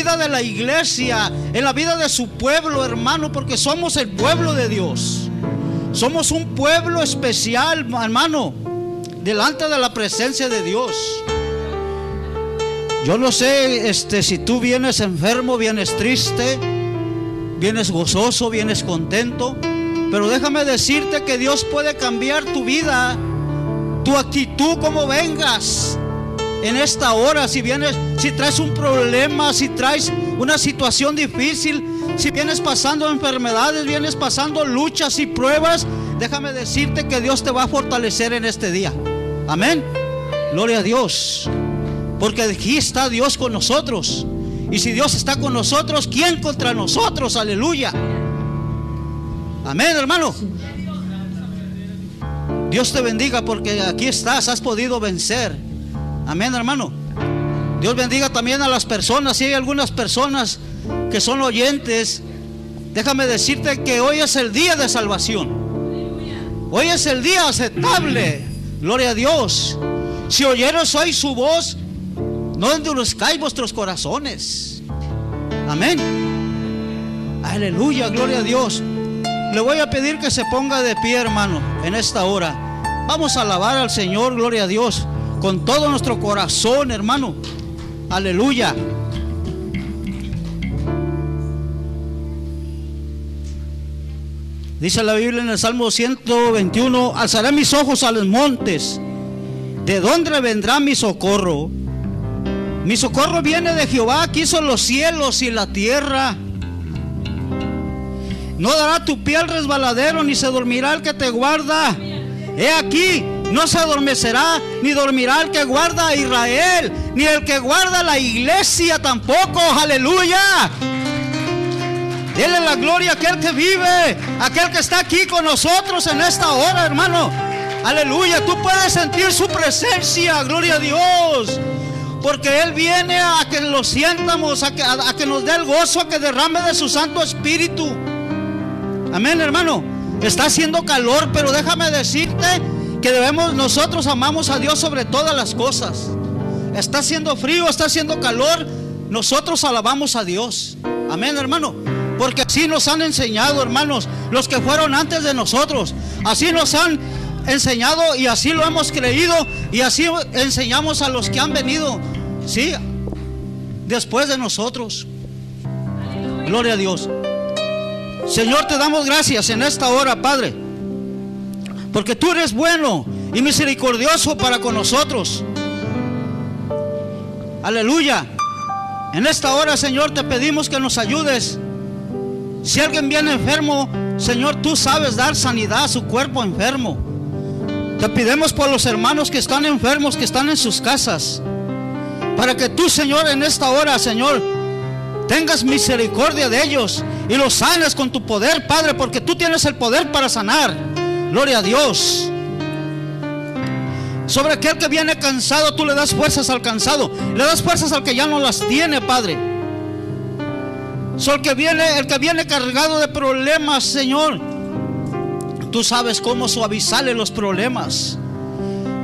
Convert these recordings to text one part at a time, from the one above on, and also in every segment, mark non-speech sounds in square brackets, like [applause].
vida de la iglesia, en la vida de su pueblo, hermano, porque somos el pueblo de Dios. Somos un pueblo especial, hermano, delante de la presencia de Dios. Yo no sé este, si tú vienes enfermo, vienes triste, vienes gozoso, vienes contento, pero déjame decirte que Dios puede cambiar tu vida, tu actitud, como vengas en esta hora. Si vienes, si traes un problema, si traes una situación difícil, si vienes pasando enfermedades, vienes pasando luchas y pruebas, déjame decirte que Dios te va a fortalecer en este día. Amén. Gloria a Dios. Porque aquí está Dios con nosotros. Y si Dios está con nosotros, ¿quién contra nosotros? Aleluya. Amén, hermano. Dios te bendiga porque aquí estás, has podido vencer. Amén, hermano. Dios bendiga también a las personas. Si hay algunas personas que son oyentes, déjame decirte que hoy es el día de salvación. Hoy es el día aceptable. Gloria a Dios. Si oyeros hoy su voz, no endurezcáis vuestros corazones. Amén. Aleluya, gloria a Dios. Le voy a pedir que se ponga de pie, hermano, en esta hora. Vamos a alabar al Señor, gloria a Dios, con todo nuestro corazón, hermano. Aleluya. Dice la Biblia en el Salmo 121, alzaré mis ojos a los montes. ¿De dónde vendrá mi socorro? Mi socorro viene de Jehová, que hizo los cielos y la tierra. No dará tu pie al resbaladero, ni se dormirá el que te guarda. He aquí, no se adormecerá, ni dormirá el que guarda a Israel, ni el que guarda la iglesia tampoco. Aleluya. Dele la gloria a aquel que vive, aquel que está aquí con nosotros en esta hora, hermano. Aleluya, tú puedes sentir su presencia, gloria a Dios. Porque Él viene a que lo sientamos, a que, a que nos dé el gozo, a que derrame de su Santo Espíritu. Amén, hermano. Está haciendo calor, pero déjame decirte que debemos, nosotros amamos a Dios sobre todas las cosas. Está haciendo frío, está haciendo calor, nosotros alabamos a Dios. Amén, hermano. Porque así nos han enseñado, hermanos, los que fueron antes de nosotros. Así nos han enseñado y así lo hemos creído y así enseñamos a los que han venido, sí, después de nosotros. Gloria a Dios. Señor, te damos gracias en esta hora, Padre, porque tú eres bueno y misericordioso para con nosotros. Aleluya. En esta hora, Señor, te pedimos que nos ayudes. Si alguien viene enfermo, Señor, tú sabes dar sanidad a su cuerpo enfermo. Te pidemos por los hermanos que están enfermos, que están en sus casas. Para que tú, Señor, en esta hora, Señor, tengas misericordia de ellos y los sanes con tu poder, Padre, porque tú tienes el poder para sanar. Gloria a Dios. Sobre aquel que viene cansado, tú le das fuerzas al cansado. Le das fuerzas al que ya no las tiene, Padre. Sobre el que viene, el que viene cargado de problemas, Señor. Tú sabes cómo suavizarle los problemas.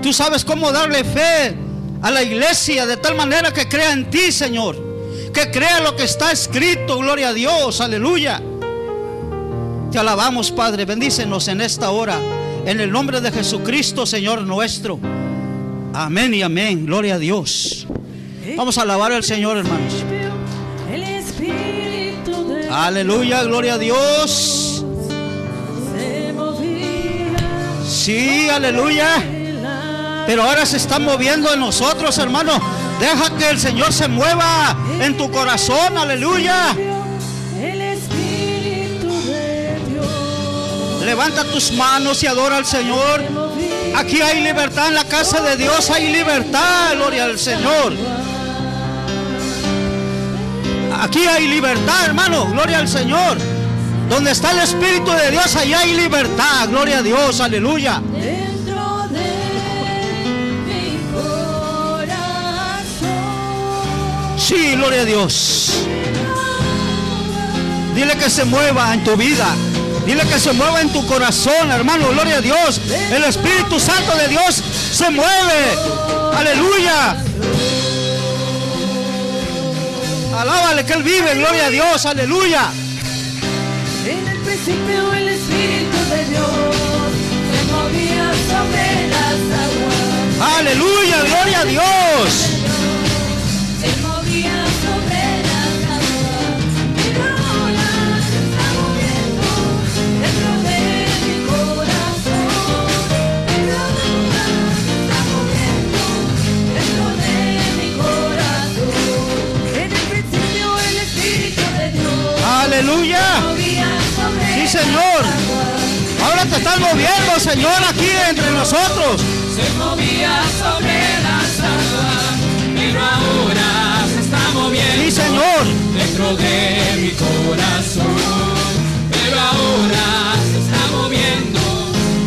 Tú sabes cómo darle fe a la iglesia de tal manera que crea en ti, Señor. Que crea lo que está escrito, gloria a Dios, aleluya. Te alabamos, Padre, bendícenos en esta hora. En el nombre de Jesucristo, Señor nuestro. Amén y amén. Gloria a Dios. Vamos a alabar al Señor, hermanos. Aleluya, gloria a Dios. Sí, aleluya. Pero ahora se está moviendo en nosotros, hermano. Deja que el Señor se mueva en tu corazón, aleluya. Levanta tus manos y adora al Señor. Aquí hay libertad en la casa de Dios, hay libertad, gloria al Señor. Aquí hay libertad, hermano, gloria al Señor. Donde está el Espíritu de Dios, ahí hay libertad, gloria a Dios, aleluya. Sí, gloria a Dios. Dile que se mueva en tu vida. Dile que se mueva en tu corazón, hermano. Gloria a Dios. El Espíritu Santo de Dios se mueve. Aleluya. Alábale que Él vive, gloria a Dios, aleluya. En el principio el Espíritu de Dios se movía sobre las aguas. Aleluya, gloria a Dios. Aleluya. Sí, Señor. Ahora te estás moviendo, Señor, aquí entre nosotros. se movía sobre las aguas, pero ahora se está moviendo Sí, Señor. dentro de mi corazón. Pero ahora se está moviendo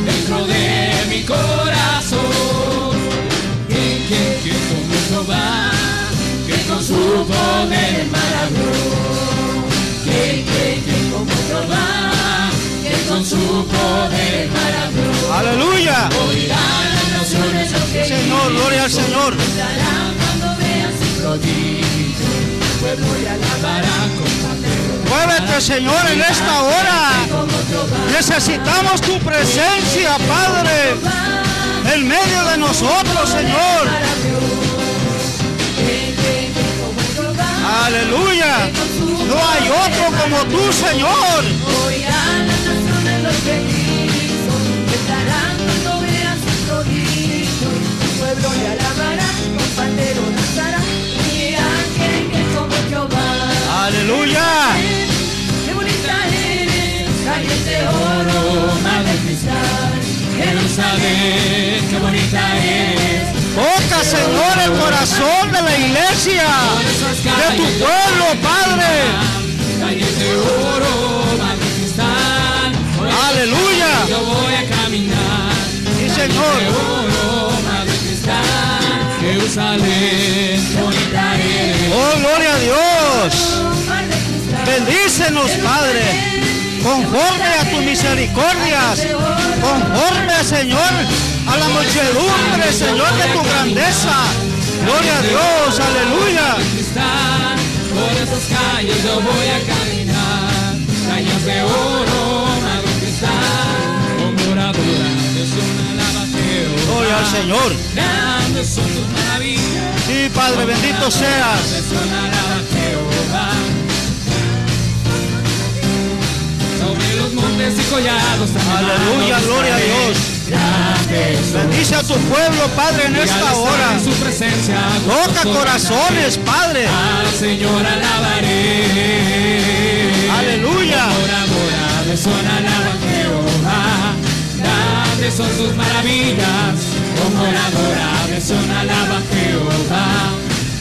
dentro de mi corazón. ¿Quién, quién, quién como Jehová? Que con su poder maravilloso. Señor, gloria al Señor. Muévete, Señor, en esta hora. Necesitamos tu presencia, Padre, en medio de nosotros, Señor. Aleluya. No hay otro como tú, Señor. Aleluya. Qué bonita eres, calles de oro, mar de cristal. Jerusalén, qué bonita eres. Toca, Señor, el corazón de la iglesia, de tu pueblo, Padre. Calles de oro, mar de cristal. Aleluya. Yo voy a caminar. Sí, De Señor. oro, mar de cristal. Jerusalén. Oh, gloria a Dios. Bendícenos, Padre, conforme a tus misericordias, conforme, Señor, a la muchedumbre, Señor, de tu grandeza. Gloria a Dios, aleluya. por esas calles yo voy a caminar, calles de oro, Al Señor. Sí, Padre, bendito seas. Aleluya, gloria a Dios. Bendice a tu pueblo, Padre, en esta hora. Toca corazones, Padre. Al Señor alabaré. Aleluya. Grandes son sus maravillas. Moradora de zona alaba Jehová.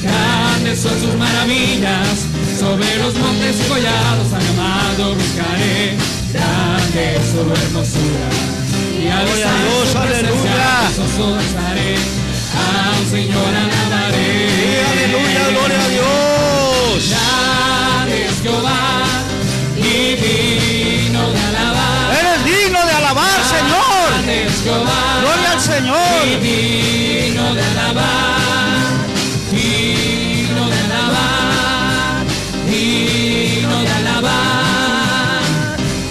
Grandes son sus maravillas. Sobre los montes collados amado buscaré. Grande es su hermosura. Y al Dios, aleluya. danzaré. Al Señor alabaré. Aleluya, gloria a Dios. Grande es Jehová y digno de alabar. Jehová Gloria al y Señor. digno de alabar. Digno de alabar. Digno de alabar.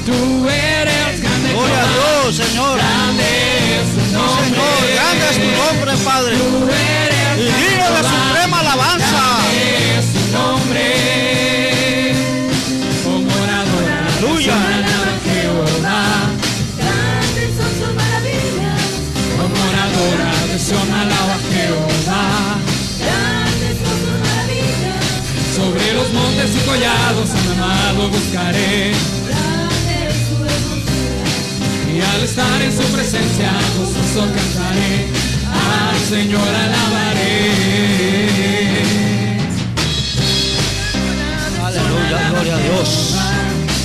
Tú eres grande Gloria a. Dios, Señor. Grande es tu Sí, nombre. Señor, grande es tu nombre, Padre. Tú eres presencia gozoso cantaré. Al Señor alabaré. Aleluya, gloria a Dios.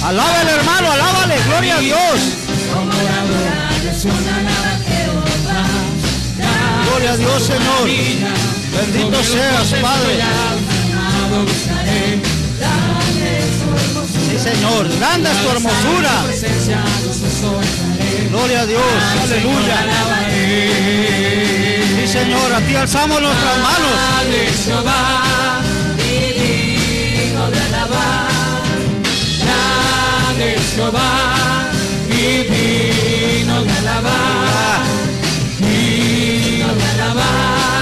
Alábale, hermano, alábale, gloria a Dios. Gloria a Dios, Señor. Bendito seas, Padre. Sí, Señor. Grande es tu hermosura. Gloria a Dios, ah, aleluya. Sí, Señor, a ti alzamos nuestras manos. Jehová, divino de alabar, divino de alabar. Ah.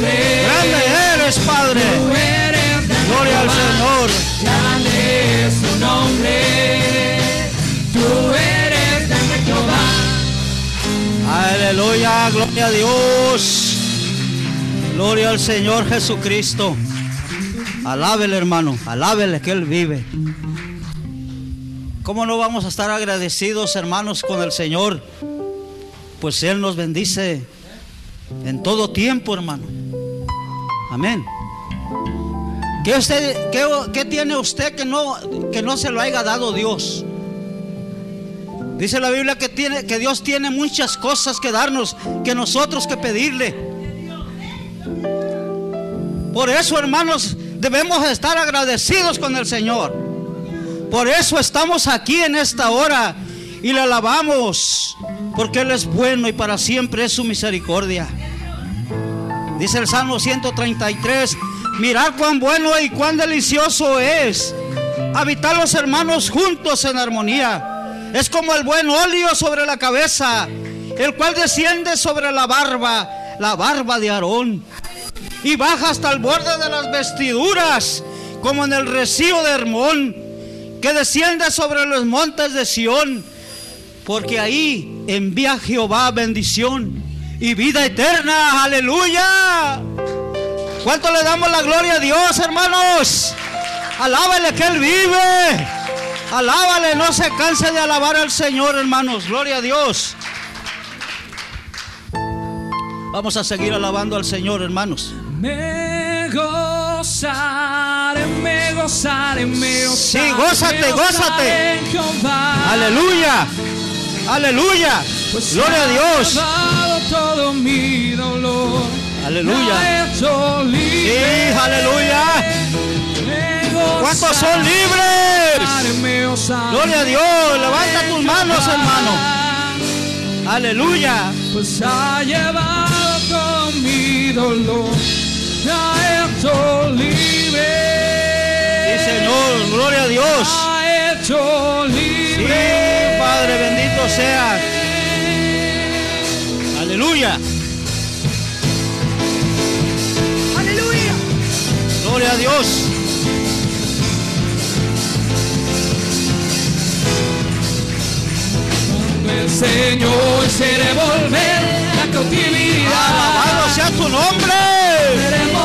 Grande eres, Padre. Gloria al Señor. Grande es su nombre. Tú eres grande Jehová. Aleluya, gloria a Dios. Gloria al Señor Jesucristo. Alábele, hermano, alábele que Él vive. ¿Cómo no vamos a estar agradecidos, hermanos, con el Señor? Pues Él nos bendice en todo tiempo, hermano. Amén. ¿Qué, usted, qué, qué tiene usted que no, que no se lo haya dado Dios? Dice la Biblia que, tiene, que Dios tiene muchas cosas que darnos, que nosotros que pedirle. Por eso, hermanos, debemos estar agradecidos con el Señor. Por eso estamos aquí en esta hora y le alabamos, porque Él es bueno y para siempre es su misericordia. Dice el Salmo 133, mirad cuán bueno y cuán delicioso es habitar los hermanos juntos en armonía. Es como el buen óleo sobre la cabeza, el cual desciende sobre la barba, la barba de Aarón, y baja hasta el borde de las vestiduras, como en el rocío de Hermón, que desciende sobre los montes de Sión, porque ahí envía Jehová bendición y vida eterna. Aleluya. ¿Cuánto le damos la gloria a Dios, hermanos? Alábale que Él vive. Alábale, no se canse de alabar al Señor, hermanos. Gloria a Dios. Vamos a seguir alabando al Señor, hermanos. Me gozaré, me gozaré, me gozaré. Sí, gózate, me gózate. Aleluya. Aleluya. Pues Gloria a Dios. Todo mi dolor. Aleluya. Me ha hecho libre. Sí, aleluya. Me ¿Cuántos son libres? me Gloria a Dios. Levanta tus manos, hermano. Aleluya. Pues ha llevado todo mi dolor. Me ha hecho libre. Sí, Señor. Gloria a Dios. ha hecho Sí, libre. Padre, bendito seas. Aleluya. Aleluya. Gloria a Dios. El Señor quiere volver la cautividad. Alabado sea tu nombre.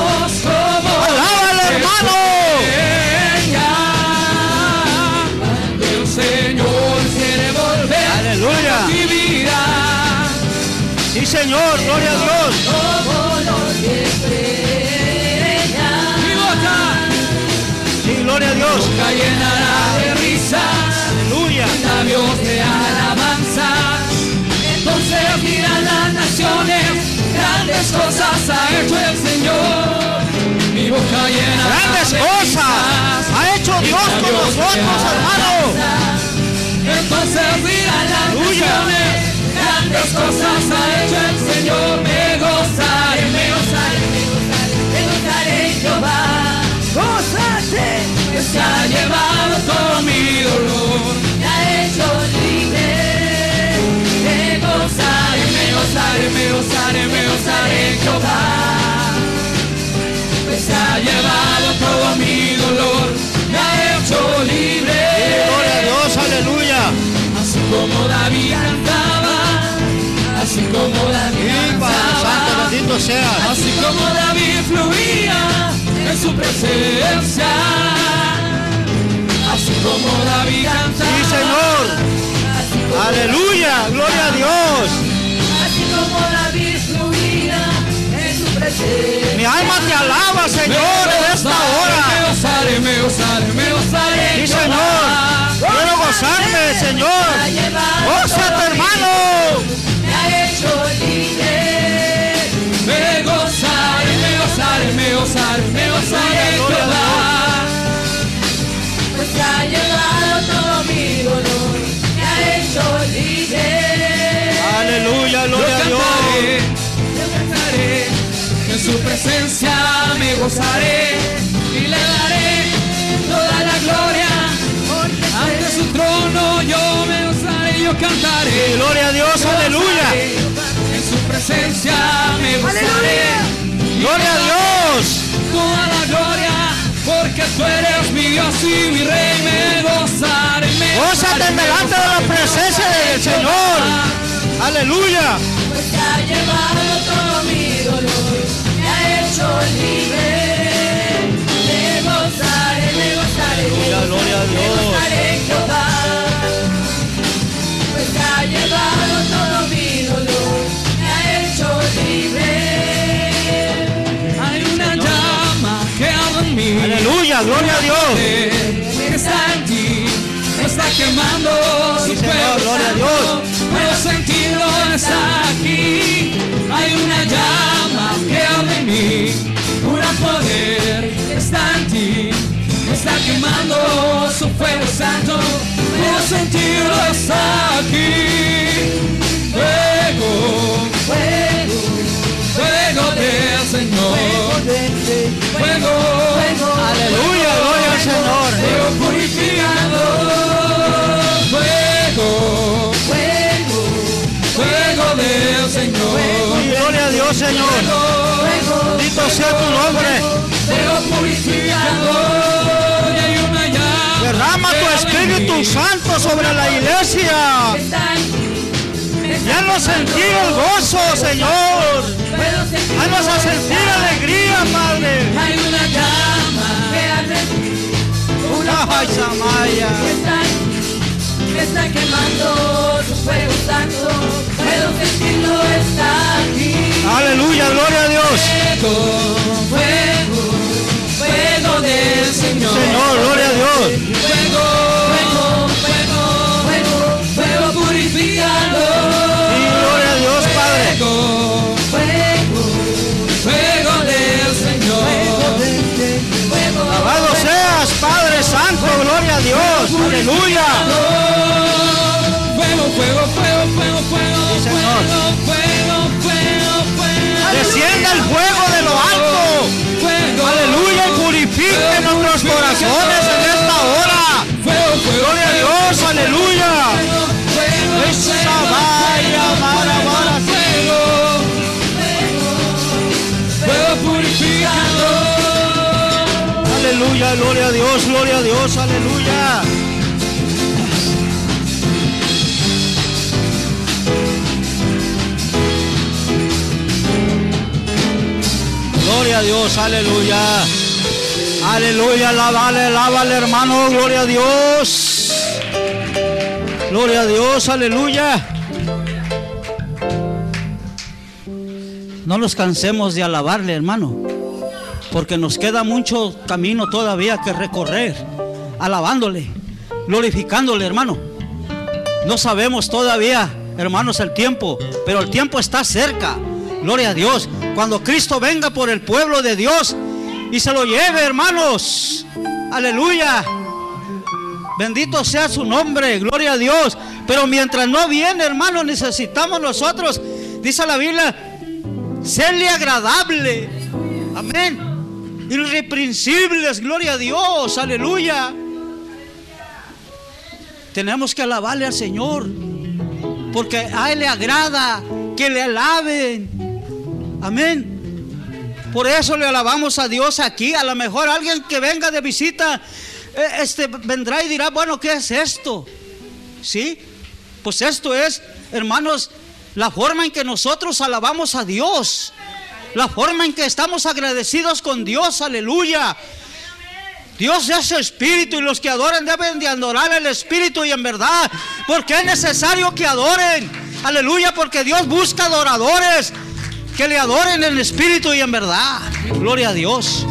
Señor. Gloria a Dios. Sí, gloria a Dios. boca llenará de risas. Aleluya. labios de alabanza. Entonces dirán las naciones, grandes cosas ha hecho el Señor. Mi boca llena Grandes de cosas risas, ha hecho Dios con nosotros, hermano. Entonces dirán las naciones, grandes cosas ha hecho el Señor. Me gozaré, me gozaré, me gozaré, me gozaré Jehová. Gózate. Que se ha llevado todo mi dolor. Me ha hecho libre. Me gozaré, me gozaré, me gozaré, me gozaré Jehová. Pues se ha llevado todo mi dolor, me ha hecho libre. Gloria a Dios. Aleluya. Así como David cantaba, así como David Sí, Padre Santo, bendito seas. así como David fluía en su presencia. Así como David cantaba. Sí, Señor. Aleluya. Gloria a Dios. Así como David fluía en su presencia. Mi alma te alaba, Señor, en esta Me hora. gozaré, me gozaré, me gozaré. Sí, Señor. Quiero gozarme, Señor. Me Gózate, hermano ha hecho. Me gozaré, me gozaré, me gozaré, me gozaré Jehová. Pues ha llevado todo mi dolor, me ha hecho libre. Aleluya, gloria a Dios. Yo cantaré, en su presencia me gozaré y le daré toda la gloria. Ante su trono yo me cantaré. Gloria a Dios, Yo aleluya. En su presencia me gozaré. Gloria a Dios. toda la gloria, porque tú eres mi Dios y mi Rey, me gozaré. Me Gózate gozaré, me delante de la gozaré, presencia gozaré, del Señor. Aleluya. Pues te ha llevado todo mi dolor, me ha hecho libre. Aleluya, gloria a Dios. que está en ti, está quemando su Sí, Señor, fuego gloria a. Dios. Puedo sentirlo, está aquí. Hay una llama que arde en mí, un poder está en ti, está quemando su fuego santo. Está aquí. Fuego, Fuego, fuego del Señor. Fuego, Aleluya, gloria al Señor. fuego fuego, fuego, fuego del Señor, gloria a Dios, Señor. Bendito sea tu nombre. fuego llama Derrama Espíritu. Santo sobre la iglesia. no sentir el gozo, Señor. Haznos a sentir alegría, Padre. Hay una llama que arde una que está, que está quemando su fuego santo. Puedo sentirlo, está aquí. Aleluya, gloria a Dios. fuego, fuego, del Señor. Señor, gloria a Dios. Fuego, Aleluya. Fuego, fuego, fuego, fuego, fuego, fuego, fuego, fuego, fuego. Descienda el fuego de lo alto. Fuego, Aleluya y purifique nuestros corazones en esta hora. fuego, fuego, Gloria a Dios, aleluya. fuego, Esa vaya, fuego, fuego purificador. Aleluya, gloria a Dios, gloria a Dios, aleluya. Gloria a Dios, aleluya. Aleluya, alábale, alábale, hermano, gloria a Dios. Gloria a Dios, aleluya. No nos cansemos de alabarle, hermano porque nos queda mucho camino todavía que recorrer, alabándole, glorificándole, hermano. No sabemos todavía, hermanos, el tiempo, pero el tiempo está cerca. Gloria a Dios. Cuando Cristo venga por el pueblo de Dios y se lo lleve, hermanos. Aleluya. Bendito sea su nombre, gloria a Dios. Pero mientras no viene, hermano, necesitamos nosotros, dice la Biblia, serle agradable. Amén. Irreprensibles, gloria a Dios, aleluya. Tenemos que alabarle al Señor, porque a Él le agrada que le alaben. Amén. Por eso le alabamos a Dios aquí. A lo mejor alguien que venga de visita, eh, este, vendrá y dirá, bueno, ¿qué es esto? ¿Sí? Pues esto es, hermanos, la forma en que nosotros alabamos a Dios. La forma en que estamos agradecidos con Dios, aleluya. Dios es espíritu y los que adoran deben de adorar el espíritu y en verdad. Porque es necesario que adoren. Aleluya, porque Dios busca adoradores que le adoren en espíritu y en verdad. Gloria a Dios.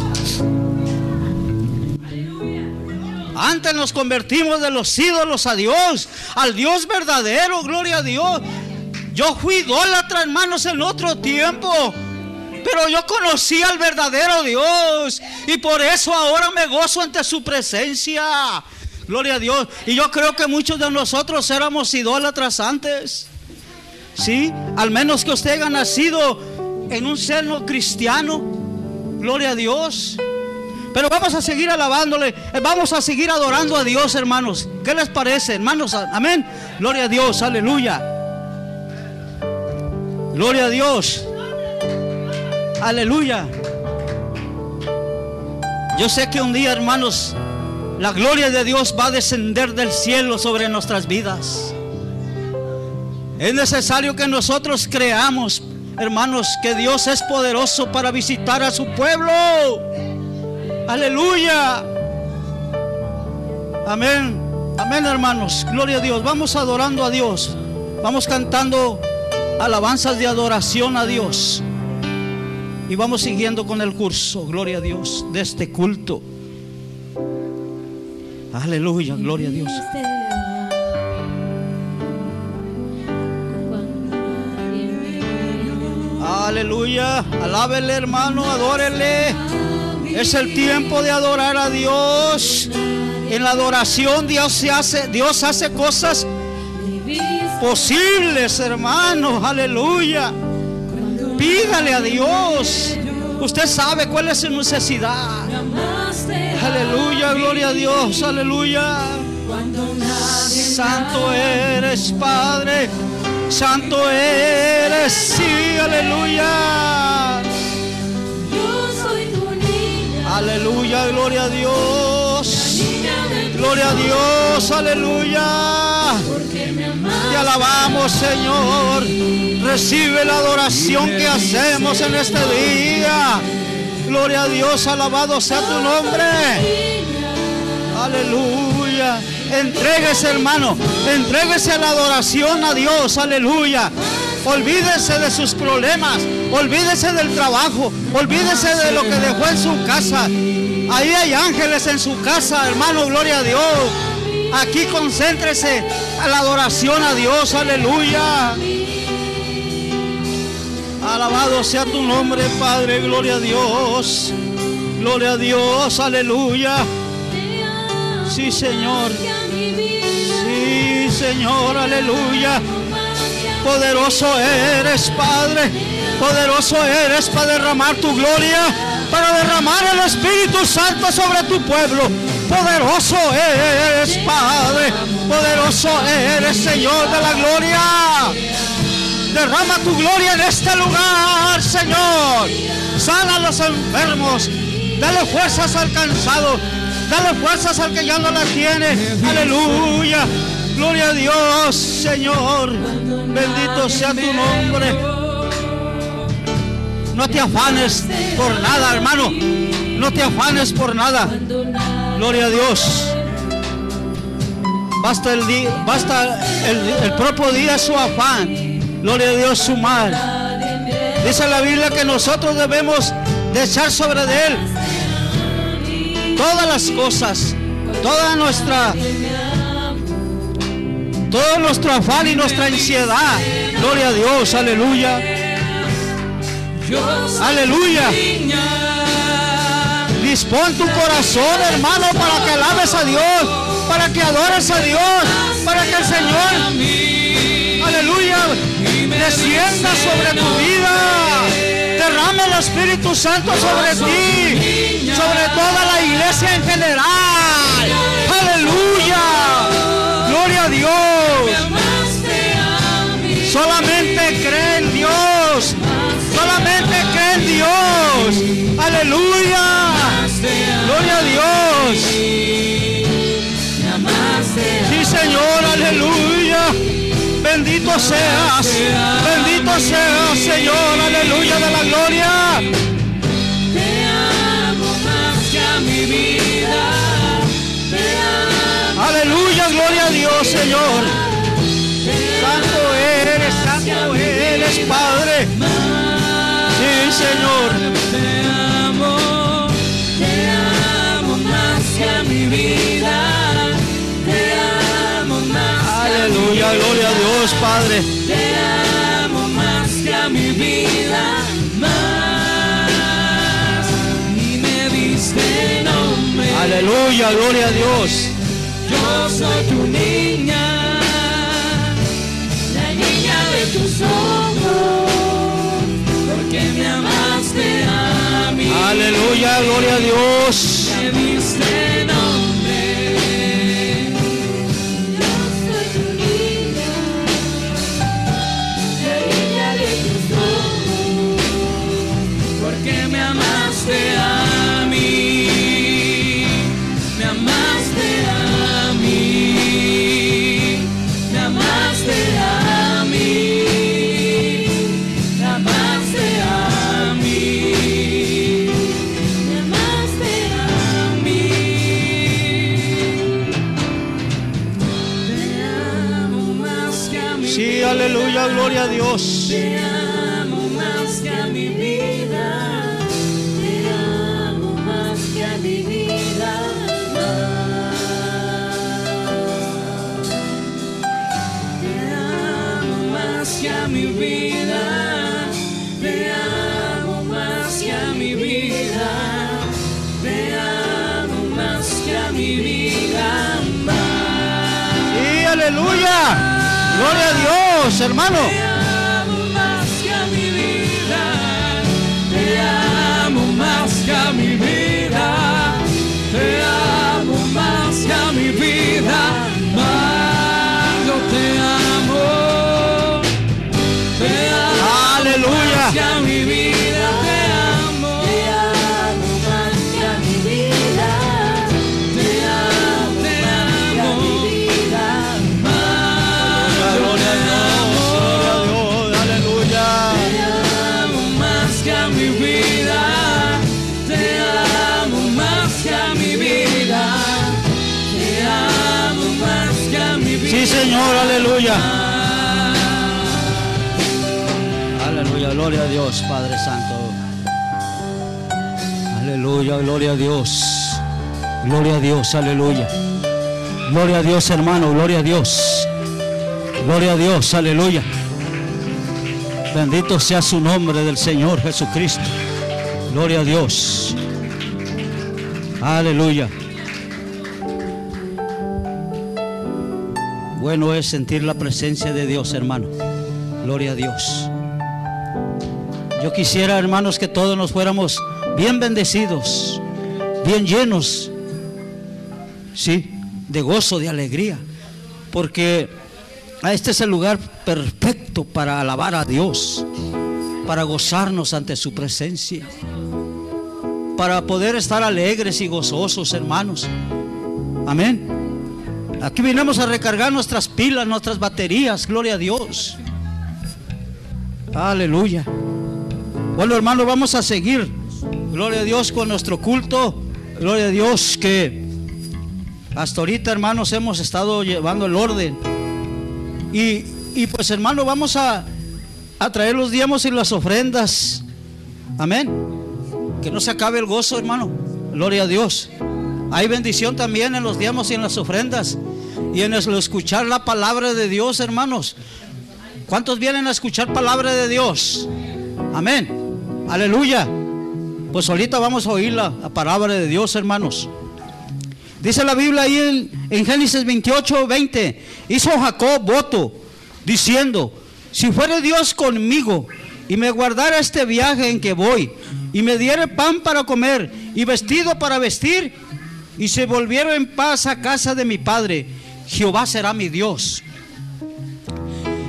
Antes nos convertimos de los ídolos a Dios, al Dios verdadero, gloria a Dios. Yo fui idólatra, hermanos, en otro tiempo. Pero yo conocí al verdadero Dios y por eso ahora me gozo ante su presencia. Gloria a Dios. Y yo creo que muchos de nosotros éramos idólatras antes. Sí, al menos que usted haya nacido en un seno cristiano. Gloria a Dios. Pero vamos a seguir alabándole, eh, vamos a seguir adorando a Dios, hermanos. ¿Qué les parece, hermanos? Amén. Gloria a Dios, aleluya. Gloria a Dios. Aleluya. Yo sé que un día, hermanos, la gloria de Dios va a descender del cielo sobre nuestras vidas. Es necesario que nosotros creamos, hermanos, que Dios es poderoso para visitar a su pueblo. Aleluya. Amén. Amén, hermanos. Gloria a Dios. Vamos adorando a Dios. Vamos cantando alabanzas de adoración a Dios. Y vamos siguiendo con el curso, gloria a Dios, de este culto. Aleluya, gloria a Dios. Aleluya, alábele hermano, adórele. Es el tiempo de adorar a Dios. En la adoración Dios se hace, Dios hace cosas posibles, hermanos. Aleluya. Pídale a Dios. Usted sabe cuál es su necesidad. Aleluya, gloria a Dios. Aleluya. Santo eres, Padre. Santo eres, sí, aleluya. Aleluya, gloria a Dios. Gloria a Dios, aleluya. Te alabamos, Señor. Recibe la adoración que hacemos en este día. Gloria a Dios, alabado sea tu nombre. Aleluya. Entréguese, hermano. Entréguese la adoración a Dios. Aleluya. Olvídese de sus problemas. Olvídese del trabajo. Olvídese de lo que dejó en su casa. Ahí hay ángeles en su casa, hermano. Gloria a Dios. Aquí concéntrese a la adoración a Dios. Aleluya. Alabado sea tu nombre, Padre. Gloria a Dios. Gloria a Dios. Aleluya. Sí, Señor. Señor. Aleluya. Poderoso eres, Padre. Poderoso eres para derramar tu gloria, para derramar el Espíritu Santo sobre tu pueblo. Poderoso eres, Padre. Poderoso eres, Señor de la gloria. Derrama tu gloria en este lugar, Señor. Sana a los enfermos. Dale fuerzas al cansado. Dale fuerzas al que ya no la tiene. Aleluya. Gloria a Dios, Señor. Bendito sea tu nombre. No te afanes por nada, hermano. No te afanes por nada. Gloria a Dios. Basta el día, basta el, propio día su afán. Gloria a Dios su mal. Dice la Biblia que nosotros debemos de echar sobre de él todas las cosas, toda nuestra todo nuestro afán y nuestra ansiedad. Gloria a Dios, aleluya. Aleluya. Dispón tu corazón, hermano, para que alabes a Dios, para que adores a Dios, para que el Señor, aleluya, descienda sobre tu vida. Derrame el Espíritu Santo sobre ti, sobre toda la iglesia en general. Aleluya. Aleluya. Gloria a Dios. Sí, Señor, aleluya. Bendito seas. Bendito seas, Señor. Aleluya de la gloria. Aleluya, gloria a Dios, Señor. Santo eres, santo eres, Padre. Sí, Señor. gloria a Dios, Padre. Te amo más que a mi vida, más. Ni me diste nombre. Aleluya, gloria a Dios. Yo soy tu niña, la niña de tus ojos, porque me amaste a mí. Aleluya, gloria a Dios. Me diste nombre. Te amo más que a mi vida. Te amo más que a mi vida. Te amo más que a mi vida. Te amo más que a mi vida. Te amo más que a mi vida. Más. Sí, aleluya. Gloria a Dios, hermano. Señor, aleluya. Aleluya, gloria a Dios, Padre Santo. Aleluya, gloria a Dios. Gloria a Dios, aleluya. Gloria a Dios, hermano, gloria a Dios. Gloria a Dios, aleluya. Bendito sea su nombre del Señor Jesucristo. Gloria a Dios. Aleluya. Bueno es sentir la presencia de Dios, hermano. Gloria a Dios. Yo quisiera, hermanos, que todos nos fuéramos bien bendecidos, bien llenos, sí, de gozo, de alegría, porque este es el lugar perfecto para alabar a Dios, para gozarnos ante su presencia, para poder estar alegres y gozosos, hermanos. Amén. Aquí vinimos a recargar nuestras pilas, nuestras baterías, gloria a Dios. Aleluya. Bueno, hermano, vamos a seguir. Gloria a Dios con nuestro culto. Gloria a Dios que hasta ahorita, hermanos, hemos estado llevando el orden. Y, pues, hermano, vamos a, a traer los diezmos y las ofrendas. Amén. Que no se acabe el gozo, hermano. Gloria a Dios. Hay bendición también en los diezmos y en las ofrendas. Y en el escuchar la palabra de Dios, hermanos. ¿Cuántos vienen a escuchar palabra de Dios? Amén. Aleluya. Pues ahorita vamos a oír la, la palabra de Dios, hermanos. Dice la Biblia ahí en, en Génesis 28, 20. Hizo Jacob voto diciendo, si fuere Dios conmigo y me guardara este viaje en que voy y me diere pan para comer y vestido para vestir y se volviera en paz a casa de mi padre, Jehová será mi Dios.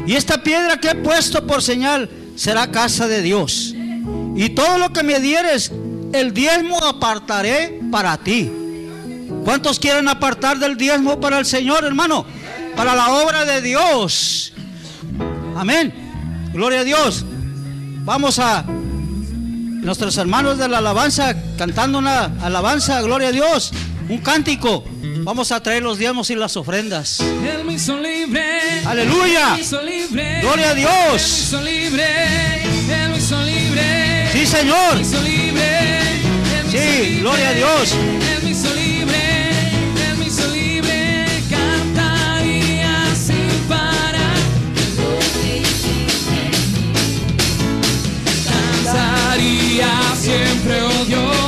Y esta piedra que he puesto por señal será casa de Dios. Y todo lo que me dieres, el diezmo apartaré para ti. ¿Cuántos quieren apartar del diezmo para el Señor, hermano? Para la obra de Dios. Amén. Gloria a Dios. Vamos a nuestros hermanos de la alabanza cantando una alabanza, gloria a Dios, un cántico. Vamos a traer los diezmos y las ofrendas. Él me hizo libre. Aleluya. Él me hizo libre. Gloria a Él me Dios. hizo libre. Él me hizo libre. Sí, Él Señor. me hizo libre. Él me Sí, hizo libre. gloria a Dios. Él me hizo libre. Él me hizo libre. Cantaría sin parar. Danzaría siempre, oh Dios,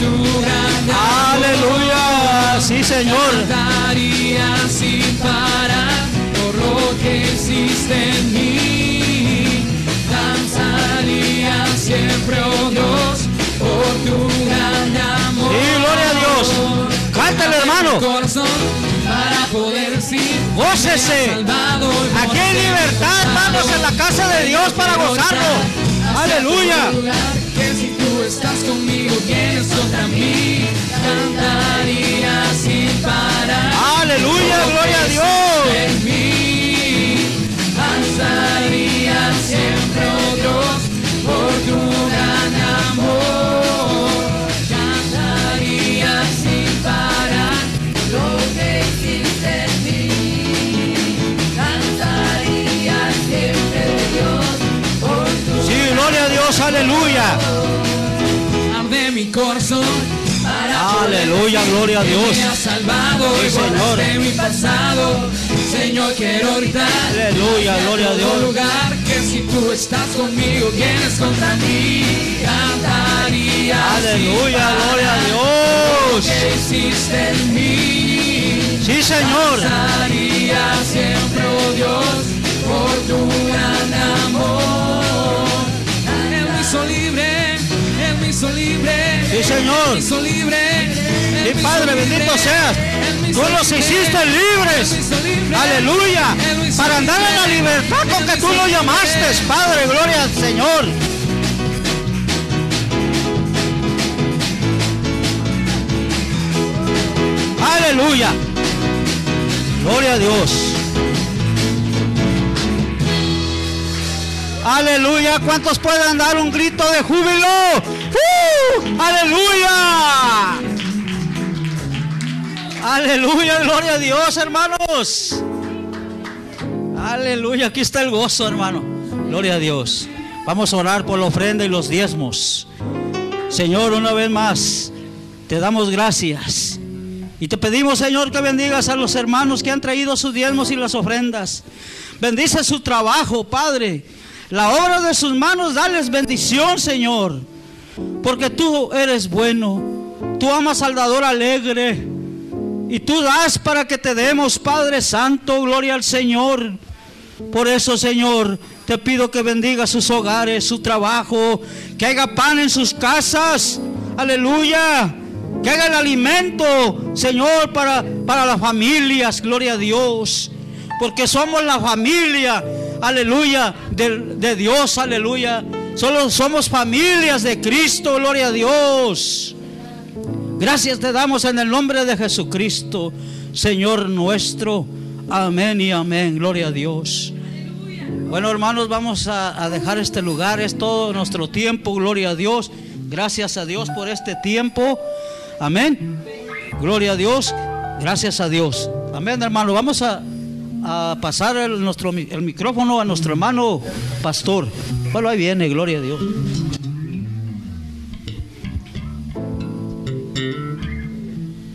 tu gran Aleluya, sí Señor. Cantaría sin parar por lo que hiciste en mí. Danzaría siempre, oh Dios, por tu gran amor. Y gloria a Dios. Cántale, hermano. Para poder Gócese. Aquí hay libertad. Vamos en la casa de Dios para gozarnos. Aleluya. Estás conmigo, ¿quién es contra mí? Cantaría sin parar. Aleluya, gloria a Dios. En mí, alzaría siempre, oh Dios, por tu gran amor. Cantaría sin parar Lo que hiciste en mí, cantaría siempre de Dios por tu Sí, gloria a Dios, aleluya. Aleluya, gloria a Dios. Me salvado Sí, y Señor. borraste mi pasado. Señor, quiero gritar. Aleluya, gloria a Dios. lugar que si tú estás conmigo, ¿quién es contra mí? Cantaría. Aleluya, gloria a Dios. Que hiciste en mí. Sí, Señor. Cantaría siempre, oh Dios, por tu gran amor. Él me hizo libre, Él me hizo libre. Sí, Señor. Él me hizo libre. Sí, Padre, bendito seas. Tú libre. hiciste libres. Aleluya. Para andar en la libertad con que tú libre. llamaste, Padre, gloria al Señor. Aleluya. Gloria a Dios. Aleluya. ¿Cuántos pueden dar un grito de júbilo? ¡Uh! Aleluya. Aleluya, gloria a Dios, hermanos. Aleluya, aquí está el gozo, hermano. Gloria a Dios. Vamos a orar por la ofrenda y los diezmos. Señor, una vez más, te damos gracias. Y te pedimos, Señor, que bendigas a los hermanos que han traído sus diezmos y las ofrendas. Bendice su trabajo, Padre. La obra de sus manos, dales bendición, Señor. Porque tú eres bueno. Tú amas al dador alegre. Y tú das para que te demos, Padre Santo, gloria al Señor. Por eso, Señor, te pido que bendiga sus hogares, su trabajo, que haya pan en sus casas. Aleluya. Que haga el alimento, Señor, para, para las familias, gloria a Dios. Porque somos la familia, aleluya, de, de Dios, aleluya. Solo somos familias de Cristo, gloria a Dios. Gracias te damos en el nombre de Jesucristo, Señor nuestro. Amén y amén. Gloria a Dios. Bueno, hermanos, vamos a, dejar este lugar. Es todo nuestro tiempo. Gloria a Dios. Gracias a Dios por este tiempo. Amén. Gloria a Dios. Gracias a Dios. Amén, hermano. Vamos a, pasar el, nuestro, el micrófono a nuestro hermano pastor. Bueno, ahí viene. Gloria a Dios.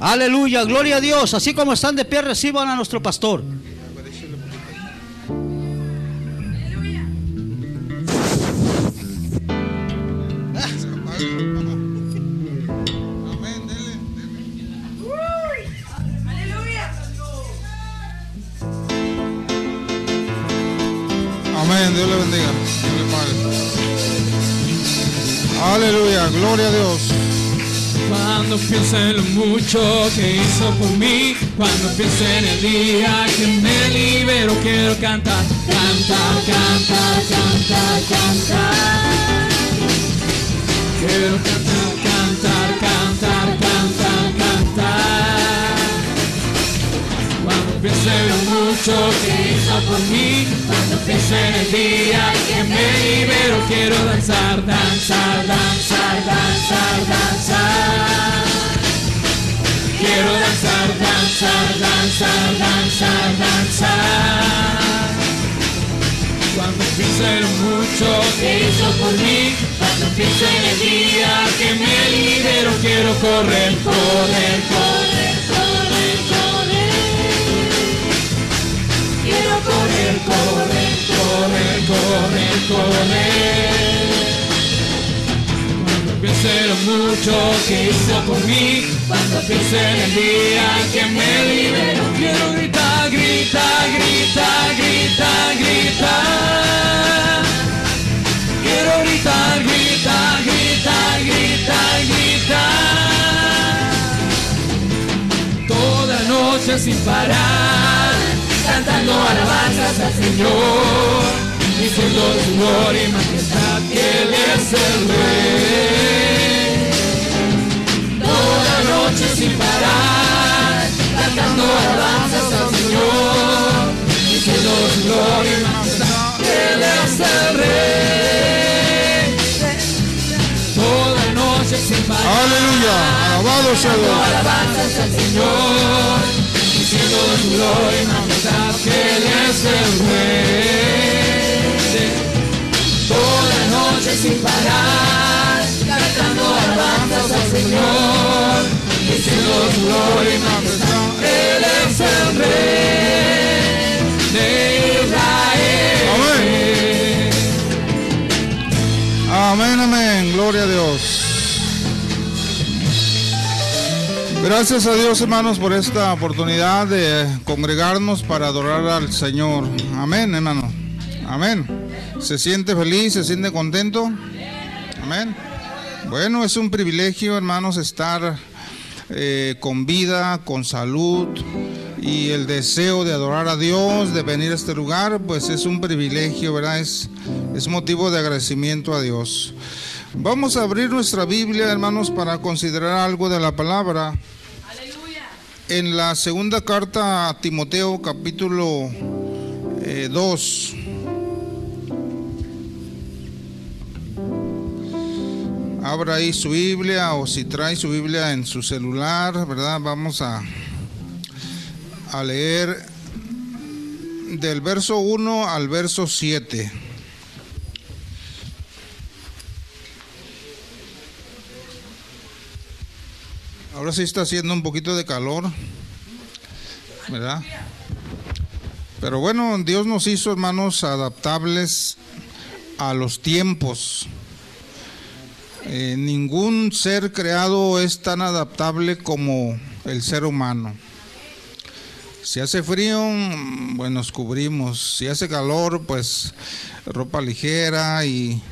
Aleluya, gloria a Dios. Así como están de pie, reciban a nuestro pastor. Amén, Dios le bendiga. Dios le pague. Aleluya, gloria a Dios. Cuando pienso en lo mucho que hizo por mí, cuando pienso en el día que me libero, quiero cantar, cantar, cantar, cantar, cantar. Quiero cantar, cantar, cantar, cantar. Pienso en lo mucho que hizo por mí, cuando pienso en el día que me libero, quiero danzar, danzar, danzar, danzar, danzar. Quiero danzar, danzar, danzar, danzar, danzar. Cuando pienso en lo mucho que hizo por mí, cuando pienso en el día que me libero, quiero correr, correr, correr, correr, correr, correr, correr, correr. Cuando pienso en lo mucho que hizo por mí, cuando pienso en el día que me libero, quiero gritar, gritar, gritar, gritar, gritar. Quiero gritar, gritar, gritar, gritar, gritar. Toda noche sin parar, cantando alabanzas al Señor, diciendo su gloria y majestad que Él es el Rey. Toda noche sin parar, cantando alabanzas al Señor, diciendo su gloria y majestad que Él es el Rey. Toda noche sin parar. Aleluya. Alabado sea Dios. alabanzas al Señor, diciendo su gloria y majestad que Él es el Rey. Toda noche sin parar, cantando alabanzas al Señor, diciendo su gloria y majestad Él es el Rey de Israel. Amén, amén. Gloria a Dios. Gracias a Dios, hermanos, por esta oportunidad de congregarnos para adorar al Señor. Amén, hermano. Amén. ¿Se siente feliz? ¿Se siente contento? Amén. Bueno, es un privilegio, hermanos, estar eh, con vida, con salud y el deseo de adorar a Dios, de venir a este lugar, pues es un privilegio, ¿verdad? Es, es motivo de agradecimiento a Dios. Vamos a abrir nuestra Biblia, hermanos, para considerar algo de la palabra. En la segunda carta a Timoteo, capítulo 2. Abra ahí su Biblia o si trae su Biblia en su celular, ¿verdad? Vamos a, a leer del verso 1 al verso 7. Ahora sí está haciendo un poquito de calor, ¿verdad? Pero bueno, Dios nos hizo, hermanos, adaptables a los tiempos. Eh, ningún ser creado es tan adaptable como el ser humano. Si hace frío, bueno, nos cubrimos. Si hace calor, pues ropa ligera y,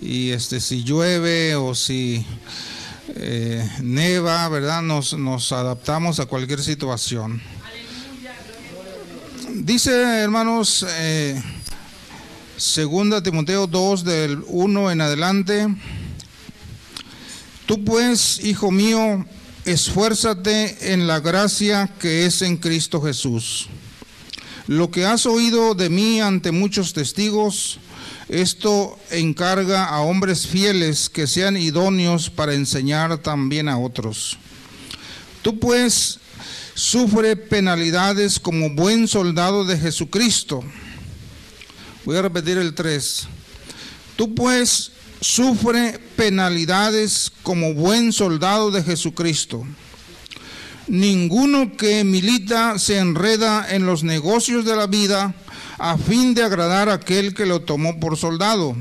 y este si llueve o si eh, neva, ¿verdad? Nos, nos adaptamos a cualquier situación. Dice, hermanos, eh, Timoteo 2 del 1 en adelante. Tú pues, hijo mío, esfuérzate en la gracia que es en Cristo Jesús. Lo que has oído de mí ante muchos testigos, esto encarga a hombres fieles que sean idóneos para enseñar también a otros. Tú pues sufre penalidades como buen soldado de Jesucristo. Voy a repetir el 3. Tú pues sufre penalidades como buen soldado de Jesucristo. Ninguno que milita se enreda en los negocios de la vida a fin de agradar a aquel que lo tomó por soldado.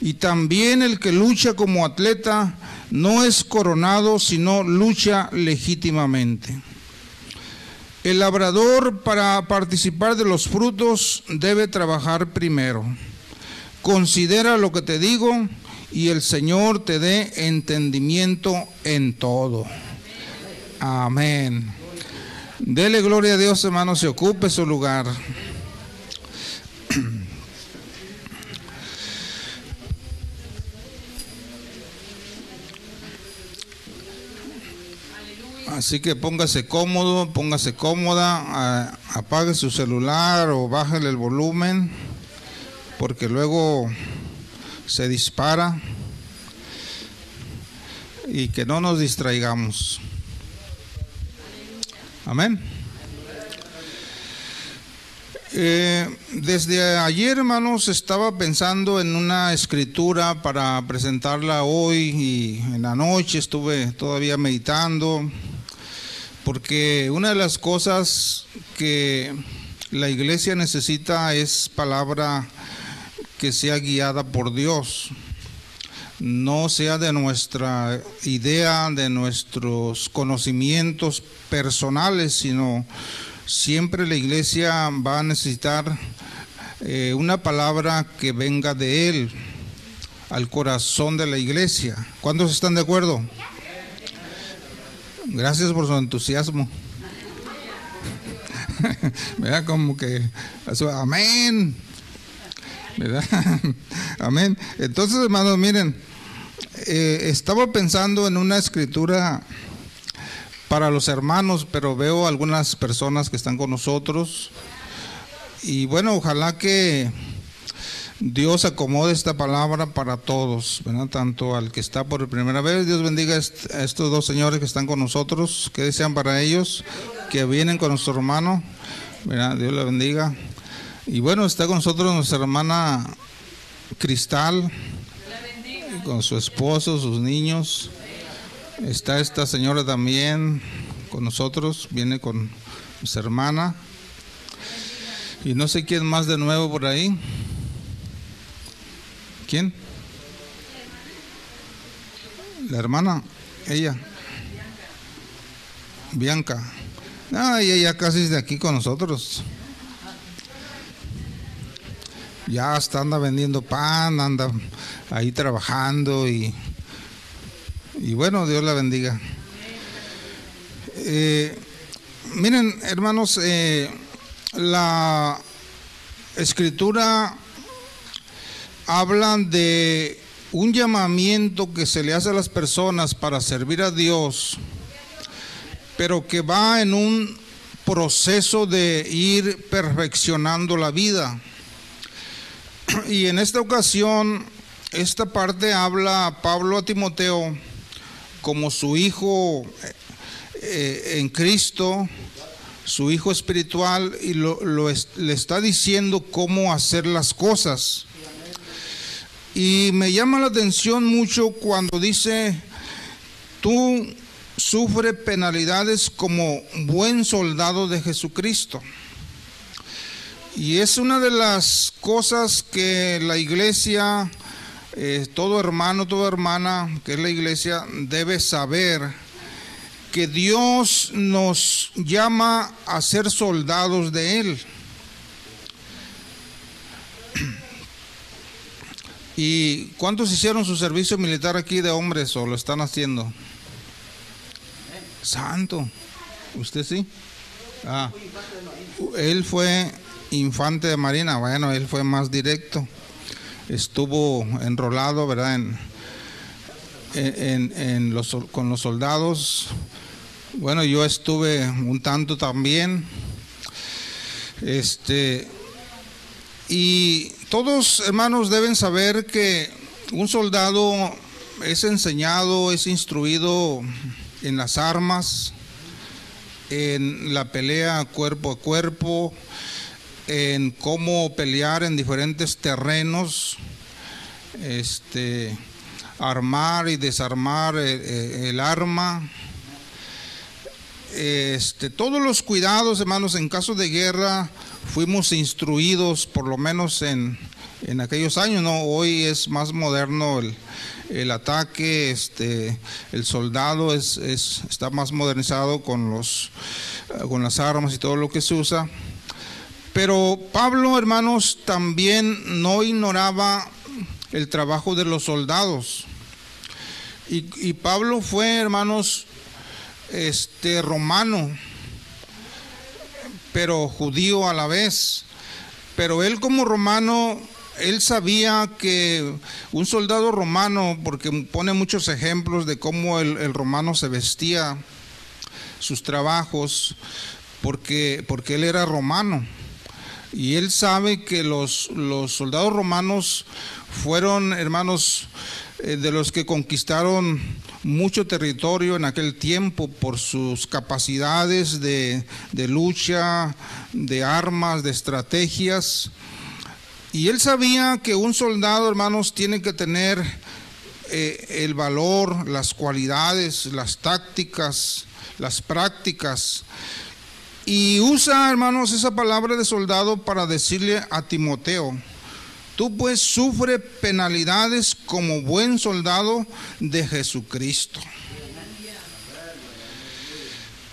Y también el que lucha como atleta no es coronado, sino lucha legítimamente. El labrador para participar de los frutos debe trabajar primero. Considera lo que te digo y el Señor te dé entendimiento en todo. Amén. Dele gloria a Dios, hermano, se ocupe su lugar. Así que póngase cómodo, póngase cómoda, apague su celular o bájale el volumen, porque luego se dispara y que no nos distraigamos. Amén. Eh, desde ayer, hermanos, estaba pensando en una escritura para presentarla hoy y en la noche estuve todavía meditando, porque una de las cosas que la iglesia necesita es palabra que sea guiada por Dios, no sea de nuestra idea, de nuestros conocimientos personales, sino siempre la iglesia va a necesitar eh, una palabra que venga de Él al corazón de la iglesia. ¿Cuántos están de acuerdo? Gracias por su entusiasmo. [laughs] ¿verdad? Como que, amén, ¿verdad? [laughs] amén. Entonces, hermanos, miren, eh, estaba pensando en una escritura para los hermanos, pero veo algunas personas que están con nosotros. Y bueno, ojalá que Dios acomode esta palabra para todos, tanto al que está por primera vez. Dios bendiga a estos dos señores que están con nosotros. Que desean para ellos? Que vienen con nuestro hermano. Dios le bendiga. Y bueno, está con nosotros nuestra hermana Cristal, con su esposo, sus niños. Está esta señora también con nosotros, viene con su hermana. Y no sé quién más de nuevo por ahí. ¿Quién? La hermana, ella. Bianca. Ah, ella casi es de aquí con nosotros. Ya hasta anda vendiendo pan, anda ahí trabajando y, y bueno, Dios la bendiga. Eh, miren, hermanos, eh, la escritura hablan de un llamamiento que se le hace a las personas para servir a Dios, pero que va en un proceso de ir perfeccionando la vida. Y en esta ocasión, esta parte habla Pablo a Timoteo como su hijo eh, en Cristo, su hijo espiritual, y lo, le está diciendo cómo hacer las cosas. Y me llama la atención mucho cuando dice, tú sufre penalidades como buen soldado de Jesucristo. Y es una de las cosas que la iglesia, eh, todo hermano, toda hermana que es la iglesia, debe saber que Dios nos llama a ser soldados de Él. ¿Y cuántos hicieron su servicio militar aquí de hombres o lo están haciendo? Santo. ¿Usted sí? Ah. Él fue infante de marina. Bueno, él fue más directo. Estuvo enrolado, ¿verdad? En, en, en los, con los soldados. Bueno, yo estuve un tanto también. Este. Y todos, hermanos, deben saber que un soldado es enseñado, es instruido en las armas, en la pelea cuerpo a cuerpo, en cómo pelear en diferentes terrenos, este, armar y desarmar el, eh, eh, el arma. Este, todos los cuidados, hermanos, en caso de guerra, fuimos instruidos, por lo menos en, en aquellos años, ¿no? Hoy es más moderno el, el ataque, este, el soldado es, es, está más modernizado con, los, con las armas y todo lo que se usa. Pero Pablo, hermanos, también no ignoraba el trabajo de los soldados. Y, y Pablo fue, hermanos, este romano pero judío a la vez. Pero él como romano, él sabía que un soldado romano, porque pone muchos ejemplos de cómo el, romano se vestía, sus trabajos, porque, porque él era romano. Y él sabe que los, los soldados romanos fueron, hermanos, eh, de los que conquistaron mucho territorio en aquel tiempo por sus capacidades de, lucha, de armas, de estrategias. Y él sabía que un soldado, hermanos, tiene que tener eh, el valor, las cualidades, las tácticas, las prácticas. Y usa, hermanos, esa palabra de soldado para decirle a Timoteo, Tú pues sufre penalidades como buen soldado de Jesucristo.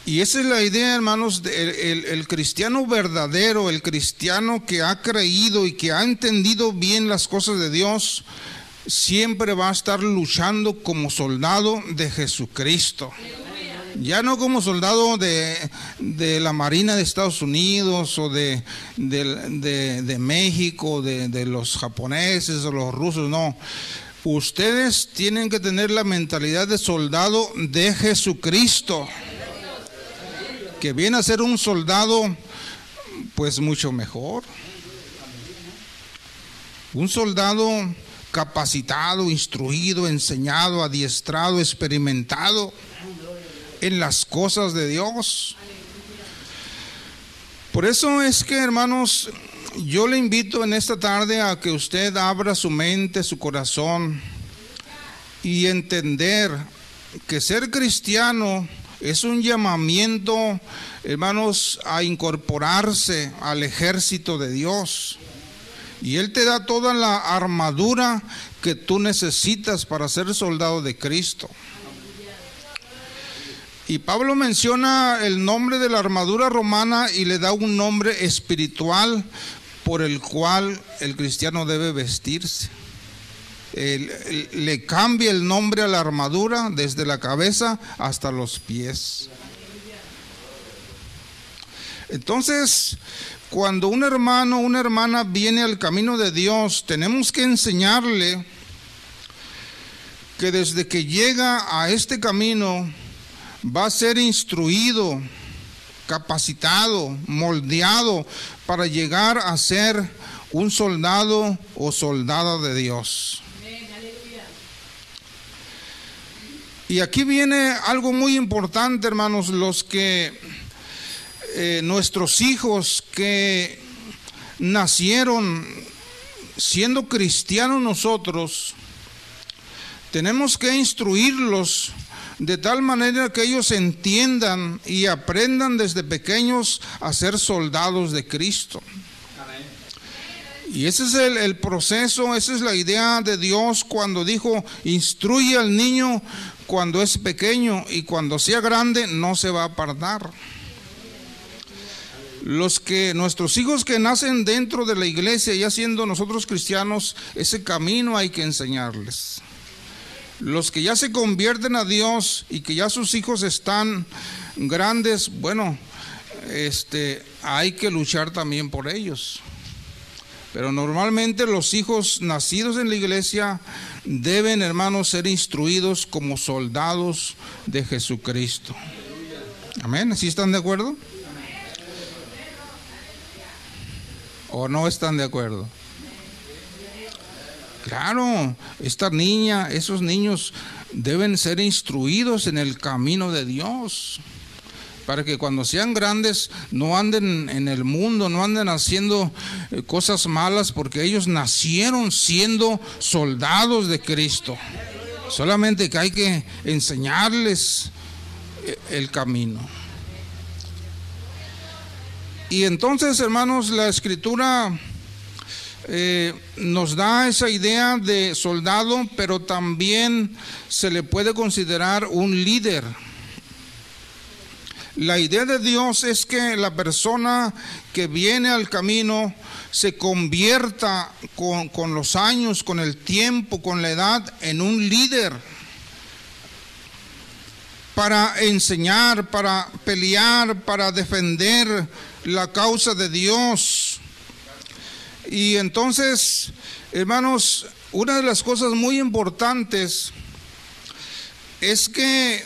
Y esa es la idea, hermanos, el, cristiano verdadero, el cristiano que ha creído y que ha entendido bien las cosas de Dios, siempre va a estar luchando como soldado de Jesucristo. Ya no como soldado de, de la Marina de Estados Unidos o de, de, de- de México, de, los japoneses o los rusos, no. Ustedes tienen que tener la mentalidad de soldado de Jesucristo, que viene a ser un soldado pues mucho mejor. Un soldado capacitado, instruido, enseñado, adiestrado, experimentado en las cosas de Dios. Por eso es que, hermanos, yo le invito en esta tarde a que usted abra su mente, su corazón y entender que ser cristiano es un llamamiento, hermanos, a incorporarse al ejército de Dios. Y Él te da toda la armadura que tú necesitas para ser soldado de Cristo. Y Pablo menciona el nombre de la armadura romana y le da un nombre espiritual por el cual el cristiano debe vestirse. Le cambia el nombre a la armadura desde la cabeza hasta los pies. Entonces, cuando un hermano, una hermana viene al camino de Dios, tenemos que enseñarle que desde que llega a este camino va a ser instruido, capacitado, moldeado para llegar a ser un soldado o soldada de Dios. Y aquí viene algo muy importante, hermanos, los que eh, nuestros hijos que nacieron siendo cristianos nosotros, tenemos que instruirlos de tal manera que ellos entiendan y aprendan desde pequeños a ser soldados de Cristo. Y ese es el, el proceso, esa es la idea de Dios cuando dijo, instruye al niño cuando es pequeño y cuando sea grande no se va a apartar. Los que nuestros hijos que nacen dentro de la iglesia, ya siendo nosotros cristianos, ese camino hay que enseñarles. Los que ya se convierten a Dios y que ya sus hijos están grandes, bueno, este, hay que luchar también por ellos. Pero normalmente los hijos nacidos en la iglesia deben, hermanos, ser instruidos como soldados de Jesucristo. Amén. ¿Sí están de acuerdo? ¿O no están de acuerdo? Claro, esta niña, esos niños deben ser instruidos en el camino de Dios para que cuando sean grandes no anden en el mundo, no anden haciendo eh, cosas malas, porque ellos nacieron siendo soldados de Cristo. Solamente que hay que enseñarles eh, el camino. Y entonces, hermanos, la escritura eh, nos da esa idea de soldado, pero también se le puede considerar un líder. La idea de Dios es que la persona que viene al camino se convierta con, con los años, con el tiempo, con la edad, en un líder para enseñar, para pelear, para defender la causa de Dios. Y entonces, hermanos, una de las cosas muy importantes es que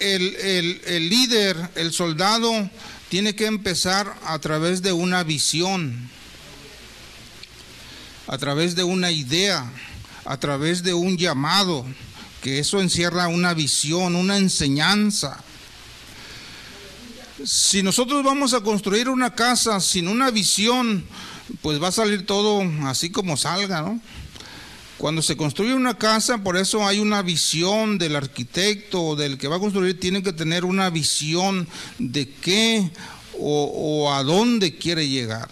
el, el- el líder, el soldado, tiene que empezar a través de una visión, a través de una idea, a través de un llamado, que eso encierra una visión, una enseñanza. Si nosotros vamos a construir una casa sin una visión, pues va a salir todo así como salga, ¿no? Cuando se construye una casa, por eso hay una visión del arquitecto o del que va a construir, tiene que tener una visión de qué o, o a dónde quiere llegar.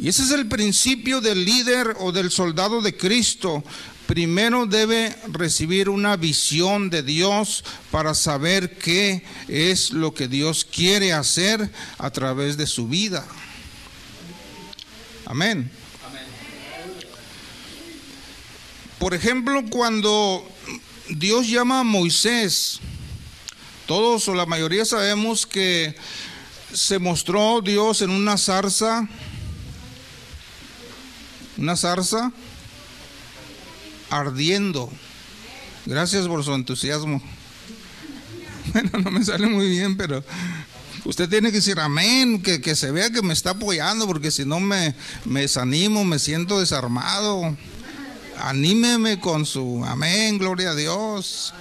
Y ese es el principio del líder o del soldado de Cristo. Primero debe recibir una visión de Dios para saber qué es lo que Dios quiere hacer a través de su vida. Amén. Por ejemplo, cuando Dios llama a Moisés Todos o la mayoría sabemos que se mostró Dios en una zarza, una zarza ardiendo. Gracias por su entusiasmo. [laughs] Bueno, no me sale muy bien, pero usted tiene que decir amén, que, que se vea que me está apoyando, porque si no me, me desanimo, me siento desarmado. Anímeme con su amén, gloria a Dios.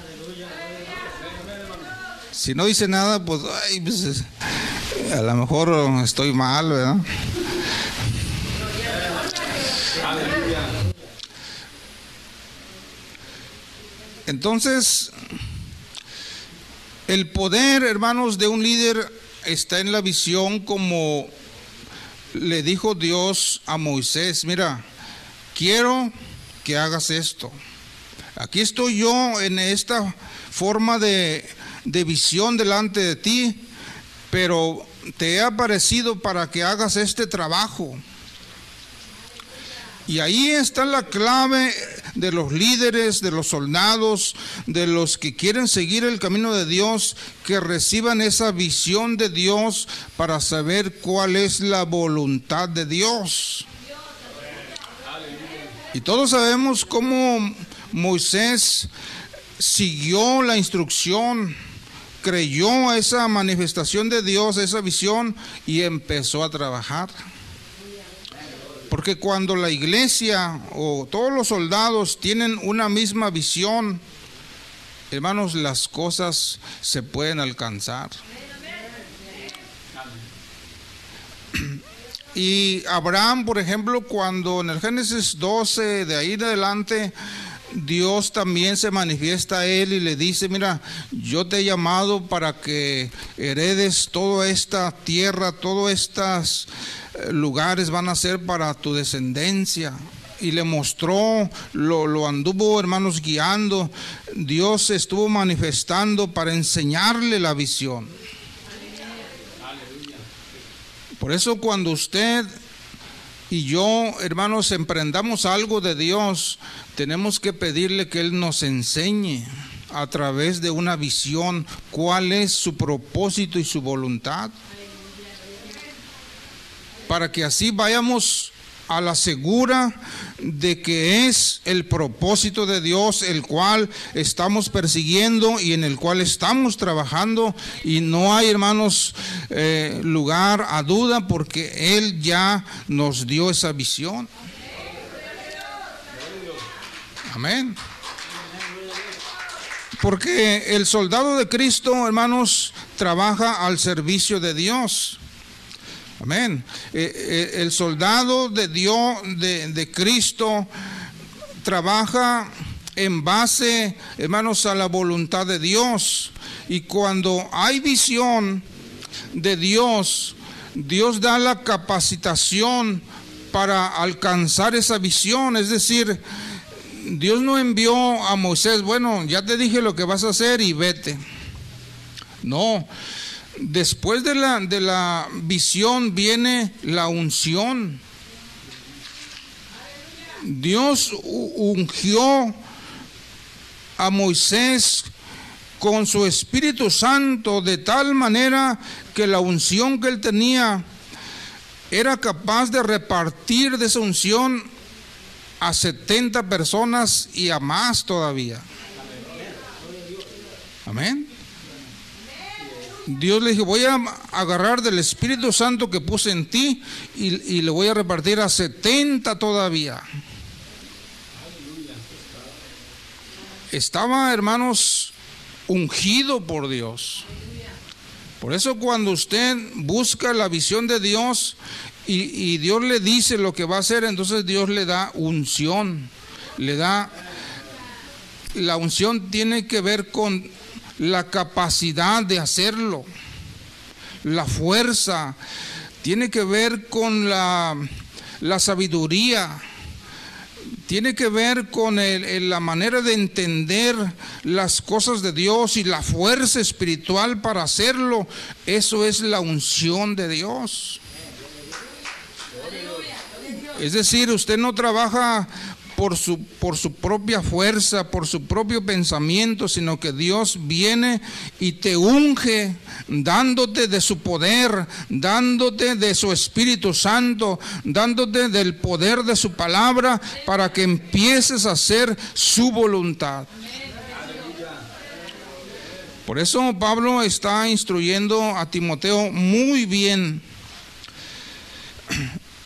Si no dice nada, pues, ay, pues, a lo mejor estoy mal, ¿verdad? Entonces, el poder, hermanos, de un líder está en la visión como le dijo Dios a Moisés, mira, quiero que hagas esto. Aquí estoy yo en esta forma de, de visión delante de ti, pero te he aparecido para que hagas este trabajo. Y ahí está la clave de los líderes, de los soldados, de los que quieren seguir el camino de Dios, que reciban esa visión de Dios para saber cuál es la voluntad de Dios. Y todos sabemos cómo Moisés siguió la instrucción, creyó esa manifestación de Dios, esa visión, y empezó a trabajar. Porque cuando la iglesia o todos los soldados tienen una misma visión, hermanos, las cosas se pueden alcanzar. Y Abraham, por ejemplo, cuando en el Génesis 12, de ahí en adelante, Dios también se manifiesta a él y le dice, mira, yo te he llamado para que heredes toda esta tierra, todos estos eh, lugares van a ser para tu descendencia. Y le mostró, lo, lo anduvo, hermanos, guiando. Dios estuvo manifestando para enseñarle la visión. Por eso cuando usted y yo, hermanos, emprendamos algo de Dios, tenemos que pedirle que Él nos enseñe a través de una visión cuál es su propósito y su voluntad. Para que así vayamos a la segura de que es el propósito de Dios el cual estamos persiguiendo y en el cual estamos trabajando y no hay hermanos eh, lugar a duda porque Él ya nos dio esa visión. Amén. Porque el soldado de Cristo, hermanos, trabaja al servicio de Dios. Amén. Eh, eh, el soldado de Dios, de, de Cristo, trabaja en base, hermanos, a la voluntad de Dios. Y cuando hay visión de Dios, Dios da la capacitación para alcanzar esa visión. Es decir, Dios no envió a Moisés, bueno, ya te dije lo que vas a hacer y vete. No, después de la, de la visión viene la unción. Dios ungió a Moisés con su Espíritu Santo de tal manera que la unción que él tenía era capaz de repartir de esa unción a 70 personas y a más todavía. Amén. Dios le dijo, voy a agarrar del Espíritu Santo que puse en ti y, y le voy a repartir a 70 todavía. Estaba, hermanos, ungido por Dios. Por eso cuando usted busca la visión de Dios y, y, Dios le dice lo que va a hacer, entonces Dios le da unción, le da... La unción tiene que ver con la capacidad de hacerlo, la fuerza, tiene que ver con la, la sabiduría, tiene que ver con la manera de entender las cosas de Dios y la fuerza espiritual para hacerlo. Eso es la unción de Dios. Es decir, usted no trabaja por su, por su propia fuerza, por su propio pensamiento, sino que Dios viene y te unge, dándote de su poder, dándote de su Espíritu Santo, dándote del poder de su palabra para que empieces a hacer su voluntad. Por eso Pablo está instruyendo a Timoteo muy bien.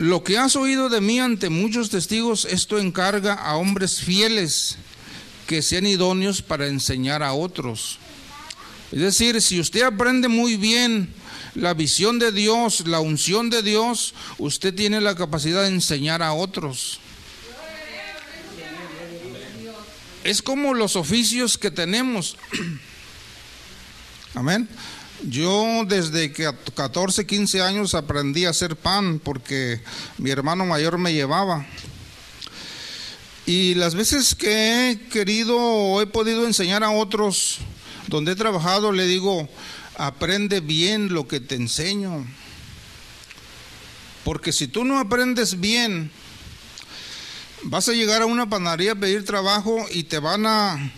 Lo que has oído de mí ante muchos testigos, esto encarga a hombres fieles que sean idóneos para enseñar a otros. Es decir, si usted aprende muy bien la visión de Dios, la unción de Dios, usted tiene la capacidad de enseñar a otros. Es como los oficios que tenemos. [clears throat] Amén. Yo desde que a 14, 15 años aprendí a hacer pan porque mi hermano mayor me llevaba. Y las veces que he querido o he podido enseñar a otros donde he trabajado, le digo, aprende bien lo que te enseño. Porque si tú no aprendes bien, vas a llegar a una panadería a pedir trabajo y te van a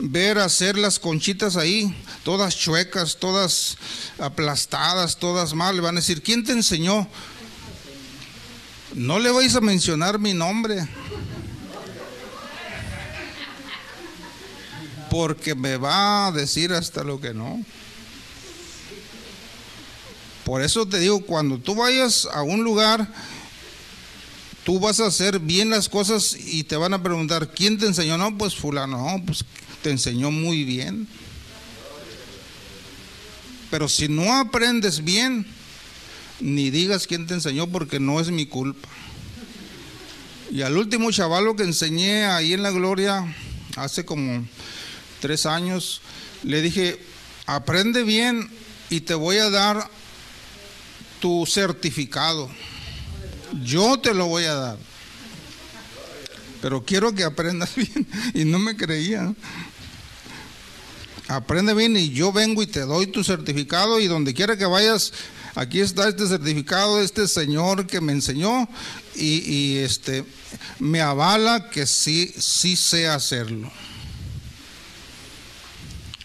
ver hacer las conchitas ahí, todas chuecas, todas aplastadas, todas mal. Le van a decir, ¿quién te enseñó? No le vais a mencionar mi nombre. Porque me va a decir hasta lo que no. Por eso te digo, cuando tú vayas a un lugar, tú vas a hacer bien las cosas y te van a preguntar, ¿quién te enseñó? No, pues fulano, no, pues te enseñó muy bien. Pero si no aprendes bien, ni digas quién te enseñó porque no es mi culpa. Y al último chavalo que enseñé ahí en la Gloria, hace como tres años, le dije, aprende bien y te voy a dar tu certificado. Yo te lo voy a dar. Pero quiero que aprendas [laughs] bien. Y no me creía. Aprende bien y yo vengo y te doy tu certificado y donde quiera que vayas, aquí está este certificado este señor que me enseñó y, este me avala que sí, sí sé hacerlo.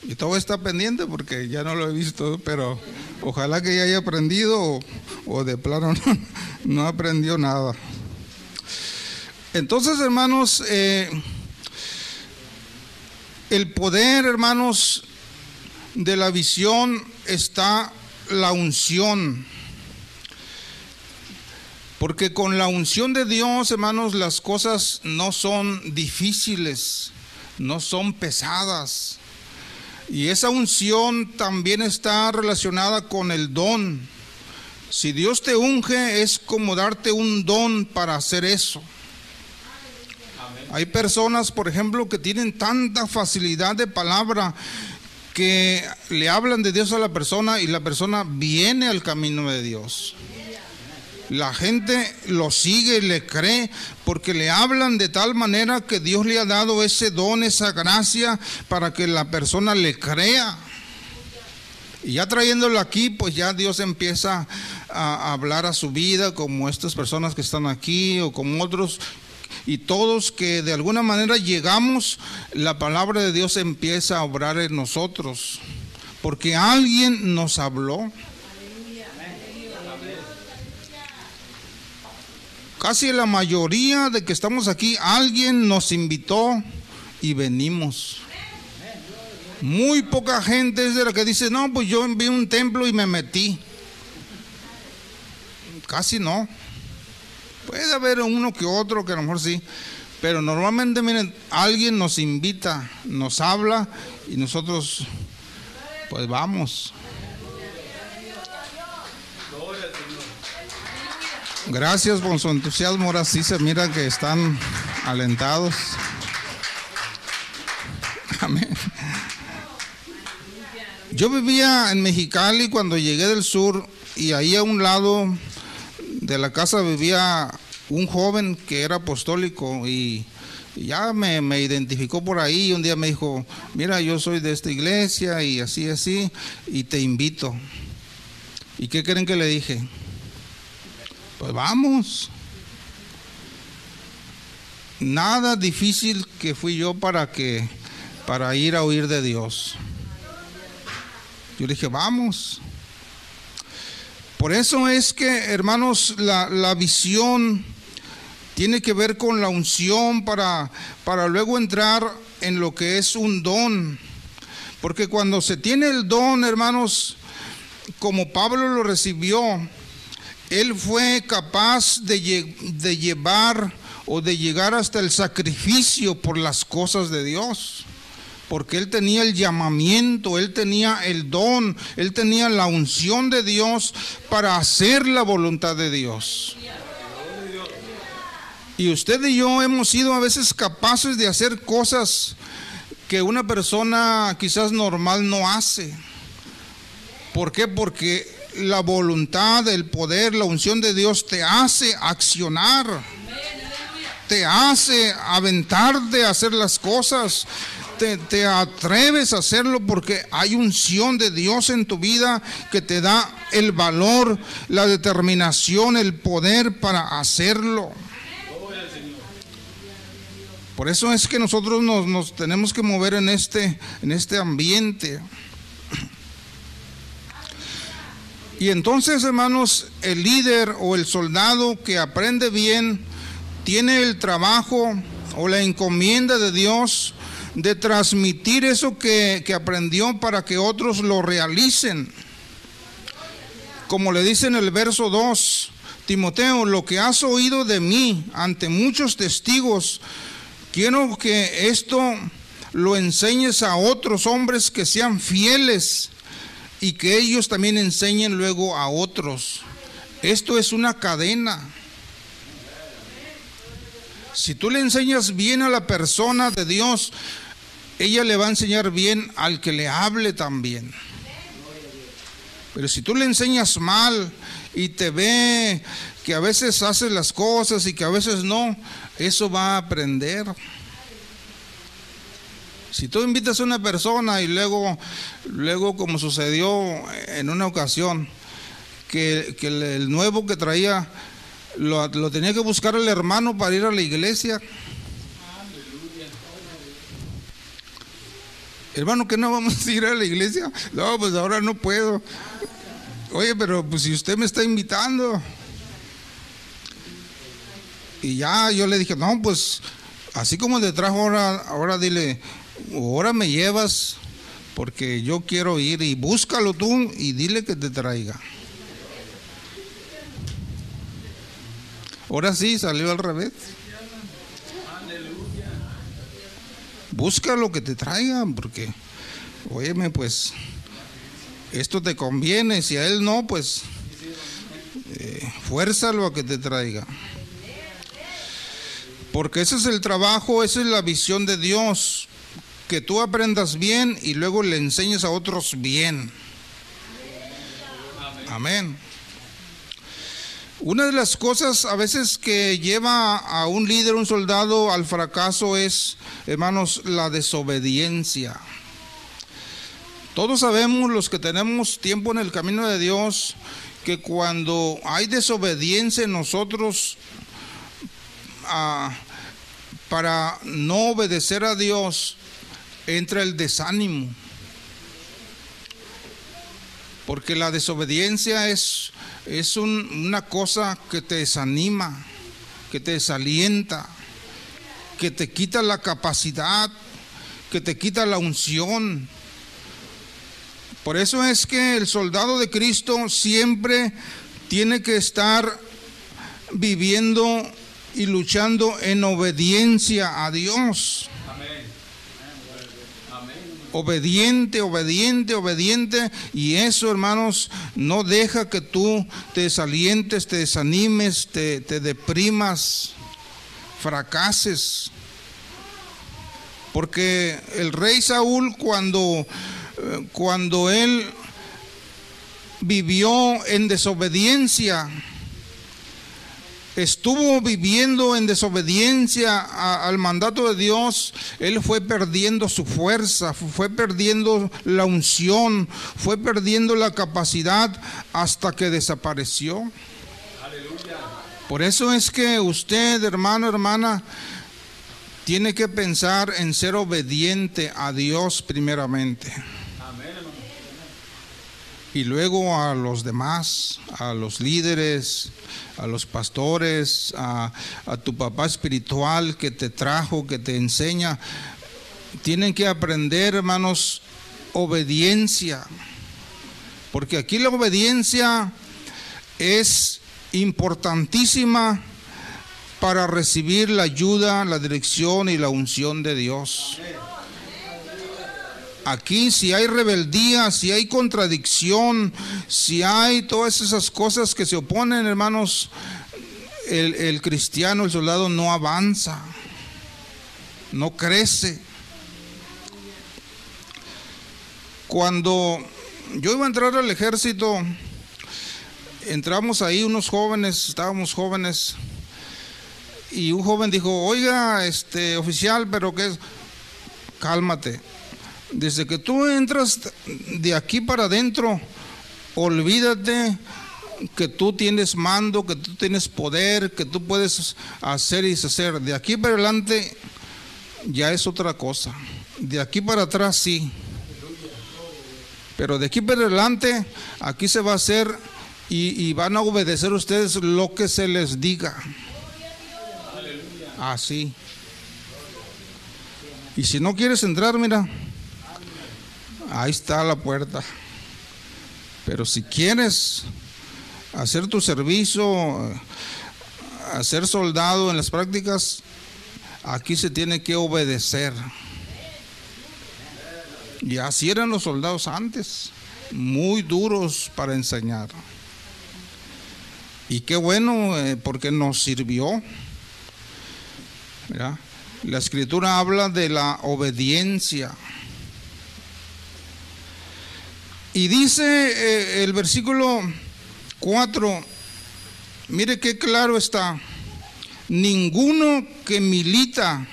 Y todo está pendiente porque ya no lo he visto, pero ojalá que ya haya aprendido o, de plano [laughs] no, no, aprendió nada. Entonces, hermanos, eh, el poder, hermanos, de la visión está la unción. Porque con la unción de Dios, hermanos, las cosas no son difíciles, no son pesadas. Y esa unción también está relacionada con el don. Si Dios te unge es como darte un don para hacer eso. Hay personas, por ejemplo, que tienen tanta facilidad de palabra que le hablan de Dios a la persona y la persona viene al camino de Dios. La gente lo sigue y le cree porque le hablan de tal manera que Dios le ha dado ese don, esa gracia para que la persona le crea. Y ya trayéndolo aquí, pues ya Dios empieza a hablar a su vida, como estas personas que están aquí o como otros y todos que de alguna manera llegamos, la palabra de Dios empieza a obrar en nosotros, porque alguien nos habló. Casi la mayoría de que estamos aquí, alguien nos invitó y venimos. Muy poca gente es de la que dice, no, pues yo vi un templo y me metí. Casi no. Puede haber uno que otro que a lo mejor sí, pero normalmente, miren, alguien nos invita, nos habla y nosotros, pues vamos. Gracias por su entusiasmo, ahora sí se mira que están alentados. Amén. Yo vivía en Mexicali cuando llegué del sur y ahí a un lado de la casa vivía un joven que era apostólico y ya me, me, identificó por ahí y un día me dijo, mira, yo soy de esta iglesia y así, así, y te invito. ¿Y qué creen que le dije? Pues vamos. nada difícil que fui yo para que para ir a oír de Dios. Yo dije, vamos. Por eso es que, hermanos, la, la visión tiene que ver con la unción para, para luego entrar en lo que es un don. Porque cuando se tiene el don, hermanos, como Pablo lo recibió, él fue capaz de, de llevar o de llegar hasta el sacrificio por las cosas de Dios. Porque él tenía el llamamiento, él tenía el don, él tenía la unción de Dios para hacer la voluntad de Dios. Y usted y yo hemos sido a veces capaces de hacer cosas que una persona quizás normal no hace. ¿Por qué? Porque la voluntad, el poder, la unción de Dios te hace accionar, te hace aventarte a hacer las cosas, te, atreves a hacerlo porque hay unción de Dios en tu vida que te da el valor, la determinación, el poder para hacerlo. Por eso es que nosotros nos, nos tenemos que mover en este, en este ambiente. Y entonces, hermanos, el líder o el soldado que aprende bien tiene el trabajo o la encomienda de Dios de transmitir eso que, que aprendió para que otros lo realicen. Como le dice en el verso 2, Timoteo, lo que has oído de mí ante muchos testigos, quiero que esto lo enseñes a otros hombres que sean fieles y que ellos también enseñen luego a otros. Esto es una cadena. Si tú le enseñas bien a la persona de Dios, ella le va a enseñar bien al que le hable también. Pero si tú le enseñas mal y te ve que a veces haces las cosas y que a veces no, eso va a aprender. Si tú invitas a una persona y luego, luego como sucedió en una ocasión, que, que el, nuevo que traía lo, lo tenía que buscar el hermano para ir a la iglesia. Hermano, que no vamos a ir a la iglesia. No, pues ahora no puedo. Oye, pero pues si usted me está invitando. Y ya yo le dije, no, pues así como te trajo ahora, ahora dile, ahora me llevas porque yo quiero ir y búscalo tú y dile que te traiga. Ahora sí, salió al revés. Busca lo que te traigan, porque, óyeme, pues, esto te conviene. Si a él no, pues, eh, fuérzalo a que te traiga. Porque ese es el trabajo, esa es la visión de Dios. Que tú aprendas bien y luego le enseñes a otros bien. Amén. Una de las cosas a veces que lleva a un líder, un soldado al fracaso es, hermanos, la desobediencia. Todos sabemos, los que tenemos tiempo en el camino de Dios, que cuando hay desobediencia en nosotros ah, para no obedecer a Dios, entra el desánimo. Porque la desobediencia es, es un- una cosa que te desanima, que te desalienta, que te quita la capacidad, que te quita la unción. Por eso es que el soldado de Cristo siempre tiene que estar viviendo y luchando en obediencia a Dios. Obediente, obediente, obediente. Y eso, hermanos, no deja que tú te desalientes, te desanimes, te, te deprimas, fracases. Porque el rey Saúl cuando, eh, cuando él vivió en desobediencia, estuvo viviendo en desobediencia a- al mandato de Dios, él fue perdiendo su fuerza, fu- fue perdiendo la unción, fue perdiendo la capacidad hasta que desapareció. Por eso es que usted, hermano, hermana, tiene que pensar en ser obediente a Dios primeramente. Y luego a los demás, a los líderes, a los pastores, a, tu papá espiritual que te trajo, que te enseña. Tienen que aprender, hermanos, obediencia. Porque aquí la obediencia es importantísima para recibir la ayuda, la dirección y la unción de Dios. Aquí si hay rebeldía, si hay contradicción, si hay todas esas cosas que se oponen, hermanos, el, el cristiano, el soldado no avanza, no crece. Cuando yo iba a entrar al ejército, entramos ahí unos jóvenes, estábamos jóvenes, y un joven dijo, oiga, este oficial, pero que es, cálmate. Desde que tú entras de aquí para adentro, olvídate que tú tienes mando, que tú tienes poder, que tú puedes hacer y deshacer. De aquí para adelante ya es otra cosa. De aquí para atrás sí. Pero de aquí para adelante, aquí se va a hacer y, y van a obedecer ustedes lo que se les diga. Así. Y si no quieres entrar, mira, ahí está la puerta. Pero si quieres hacer tu servicio, hacer soldado en las prácticas, aquí se tiene que obedecer. Y así eran los soldados antes, muy duros para enseñar. Y qué bueno, eh, porque nos sirvió. La escritura habla de la obediencia. Y dice eh, el versículo 4, mire qué claro está, ninguno que milita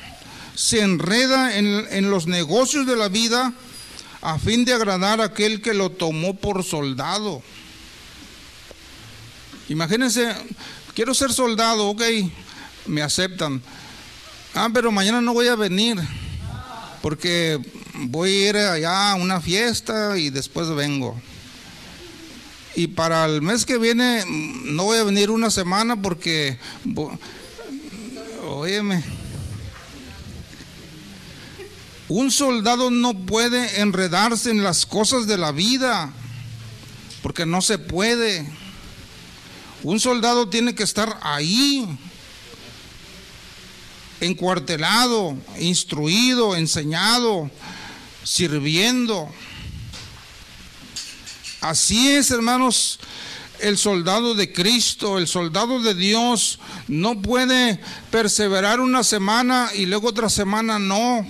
se enreda en, en los negocios de la vida a fin de agradar a aquel que lo tomó por soldado. Imagínense, quiero ser soldado, ok, me aceptan. Ah, pero mañana no voy a venir porque voy a ir allá a una fiesta y después vengo. Y para el mes que viene no voy a venir una semana porque, óyeme, un soldado no puede enredarse en las cosas de la vida porque no se puede. Un soldado tiene que estar ahí encuartelado, instruido, enseñado, sirviendo. Así es, hermanos, el soldado de Cristo, el soldado de Dios, no puede perseverar una semana y luego otra semana no.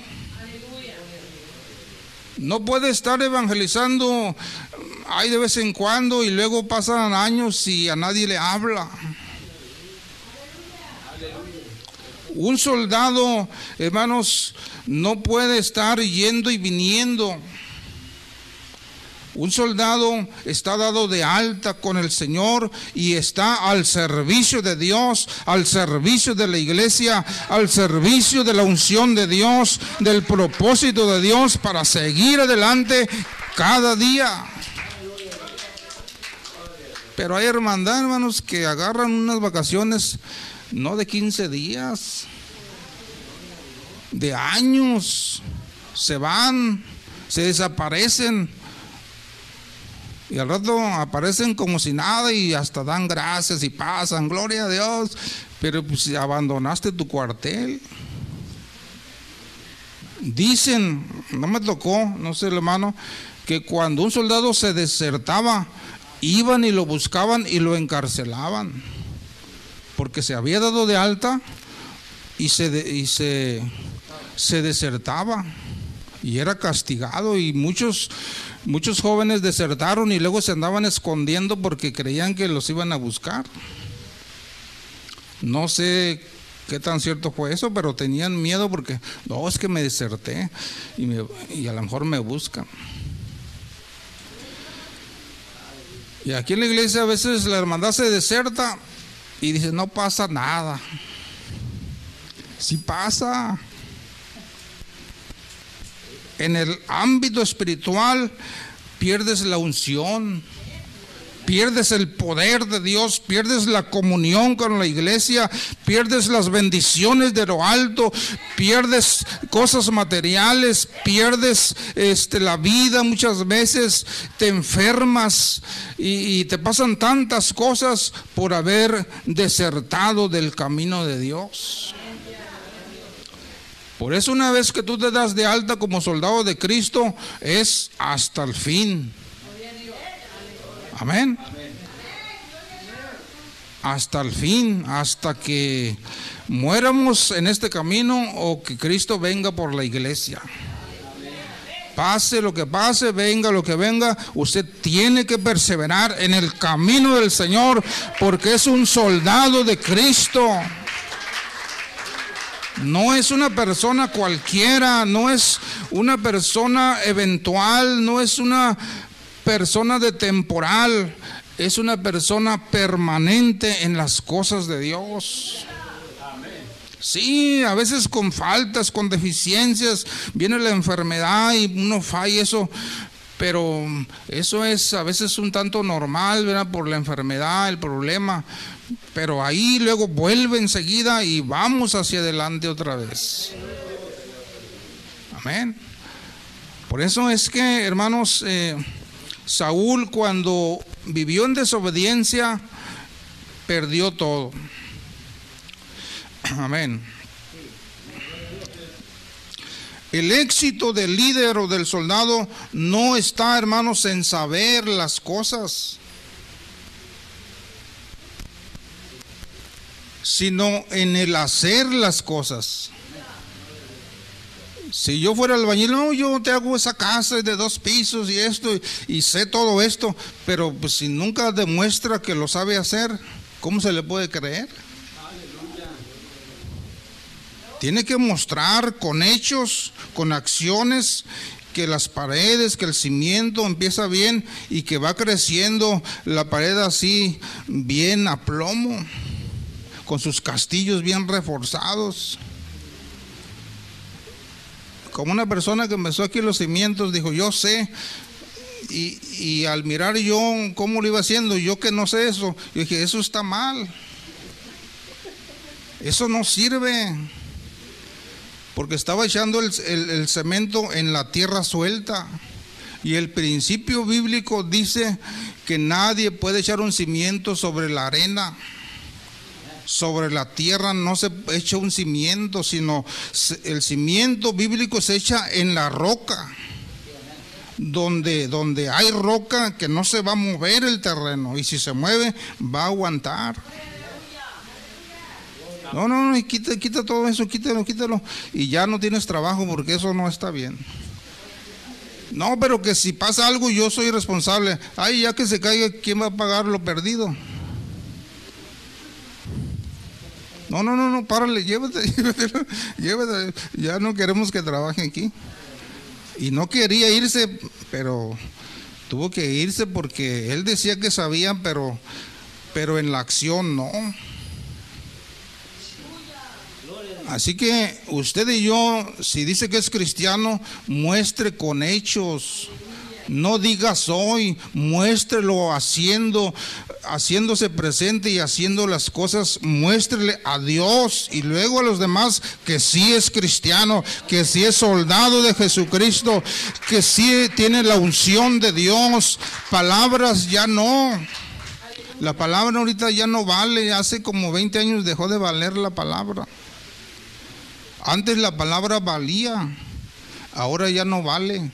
No puede estar evangelizando ahí de vez en cuando y luego pasan años y a nadie le habla. Un soldado, hermanos, no puede estar yendo y viniendo. Un soldado está dado de alta con el Señor y está al servicio de Dios, al servicio de la iglesia, al servicio de la unción de Dios, del propósito de Dios para seguir adelante cada día. Pero hay hermandad, hermanos, que agarran unas vacaciones no de 15 días, de años, se van, se desaparecen. Y al rato aparecen como si nada y hasta dan gracias y pasan, gloria a Dios. Pero pues abandonaste tu cuartel. Dicen, no me tocó, no sé hermano, que cuando un soldado se desertaba, iban y lo buscaban y lo encarcelaban porque se había dado de alta y se, y se, se desertaba y era castigado y muchos muchos jóvenes desertaron y luego se andaban escondiendo porque creían que los iban a buscar. No sé qué tan cierto fue eso, pero tenían miedo porque no, es que me deserté y, me, y a lo mejor me buscan. Y aquí en la iglesia a veces la hermandad se deserta y dice, no pasa nada. Sí pasa. En el ámbito espiritual pierdes la unción pierdes el poder de Dios, pierdes la comunión con la iglesia, pierdes las bendiciones de lo alto, pierdes cosas materiales, pierdes este, la vida muchas veces, te enfermas y, y te pasan tantas cosas por haber desertado del camino de Dios. Por eso una vez que tú te das de alta como soldado de Cristo, es hasta el fin. Amén. Hasta el fin, hasta que muéramos en este camino o que Cristo venga por la iglesia. Pase lo que pase, venga lo que venga, usted tiene que perseverar en el camino del Señor porque es un soldado de Cristo. No es una persona cualquiera, no es una persona eventual, no es una persona de temporal, es una persona permanente en las cosas de Dios. Sí, a veces con faltas, con deficiencias, viene la enfermedad y uno falla eso, pero eso es a veces un tanto normal, ¿verdad? Por la enfermedad, el problema, pero ahí luego vuelve enseguida y vamos hacia adelante otra vez. Amén. Por eso es que, hermanos, eh, Saúl cuando vivió en desobediencia, perdió todo. [clears throat] Amén. El éxito del líder o del soldado no está, hermanos, en saber las cosas, sino en el hacer las cosas. Si yo fuera albañil, no, yo te hago esa casa de dos pisos y esto, y, sé todo esto, pero pues, si nunca demuestra que lo sabe hacer, ¿cómo se le puede creer? Tiene que mostrar con hechos, con acciones, que las paredes, que el cimiento empieza bien y que va creciendo la pared así, bien a plomo, con sus castillos bien reforzados como una persona que empezó aquí los cimientos, dijo, yo sé. Y, al mirar yo cómo lo iba haciendo, yo que no sé eso, yo dije, eso está mal. Eso no sirve. Porque estaba echando el, el cemento en la tierra suelta. Y el principio bíblico dice que nadie puede echar un cimiento sobre la arena sobre la tierra no se echa un cimiento, sino el cimiento bíblico se echa en la roca. Donde, donde hay roca que no se va a mover el terreno y si se mueve va a aguantar. No, no, no, quita, quita todo eso, quítalo, quítalo. Y ya no tienes trabajo porque eso no está bien. No, pero que si pasa algo yo soy responsable. Ay, ya que se caiga, ¿quién va a pagar lo perdido? No, no, no, no, párale, llévate, [laughs] llévate, ya no queremos que trabaje aquí. Y no quería irse, pero tuvo que irse porque él decía que sabía, pero, pero en la acción no. Así que usted y yo, si dice que es cristiano, muestre con hechos no diga soy, muéstrelo haciendo, haciéndose presente y haciendo las cosas, muéstrele a Dios y luego a los demás que sí es cristiano, que sí es soldado de Jesucristo, que sí tiene la unción de Dios. Palabras ya no. La palabra ahorita ya no vale, hace como 20 años dejó de valer la palabra. Antes la palabra valía, ahora ya no vale.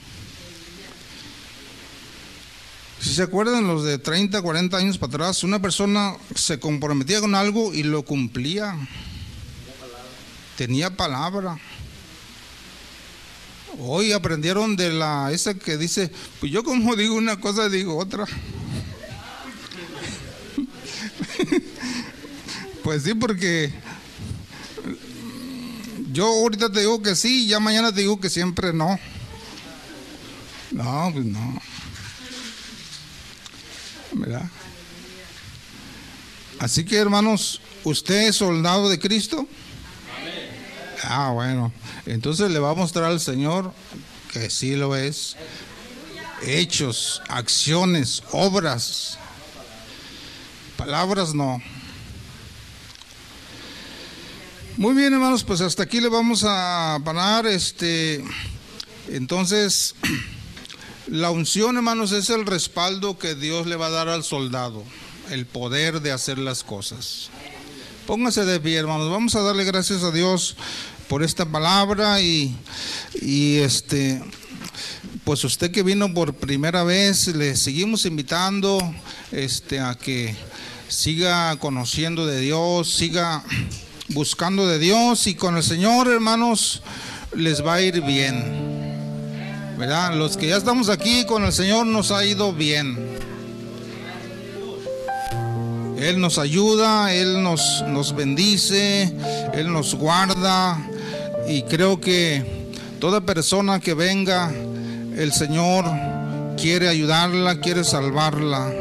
Si se acuerdan los de 30, 40 años para atrás, una persona se comprometía con algo y lo cumplía. Tenía palabra. Hoy aprendieron de la esa que dice, pues yo como digo una cosa digo otra. [laughs] pues sí, porque yo ahorita te digo que sí, ya mañana te digo que siempre no. No, pues no. ¿Verdad? Así que hermanos, ¿usted es soldado de Cristo? Ah, bueno. Entonces le va a mostrar al Señor que sí lo es. Hechos, acciones, obras. Palabras no. Muy bien, hermanos, pues hasta aquí le vamos a parar. Este, entonces, [clears throat] la unción, hermanos, es el respaldo que Dios le va a dar al soldado, el poder de hacer las cosas. Póngase de pie, hermanos. Vamos a darle gracias a Dios por esta palabra y, y este, pues usted que vino por primera vez, le seguimos invitando, este, a que siga conociendo de Dios, siga buscando de Dios y con el Señor, hermanos, les va a ir bien. Los que ya estamos aquí con el Señor nos ha ido bien. Él nos ayuda, Él nos, nos bendice, Él nos guarda y creo que toda persona que venga, el Señor quiere ayudarla, quiere salvarla,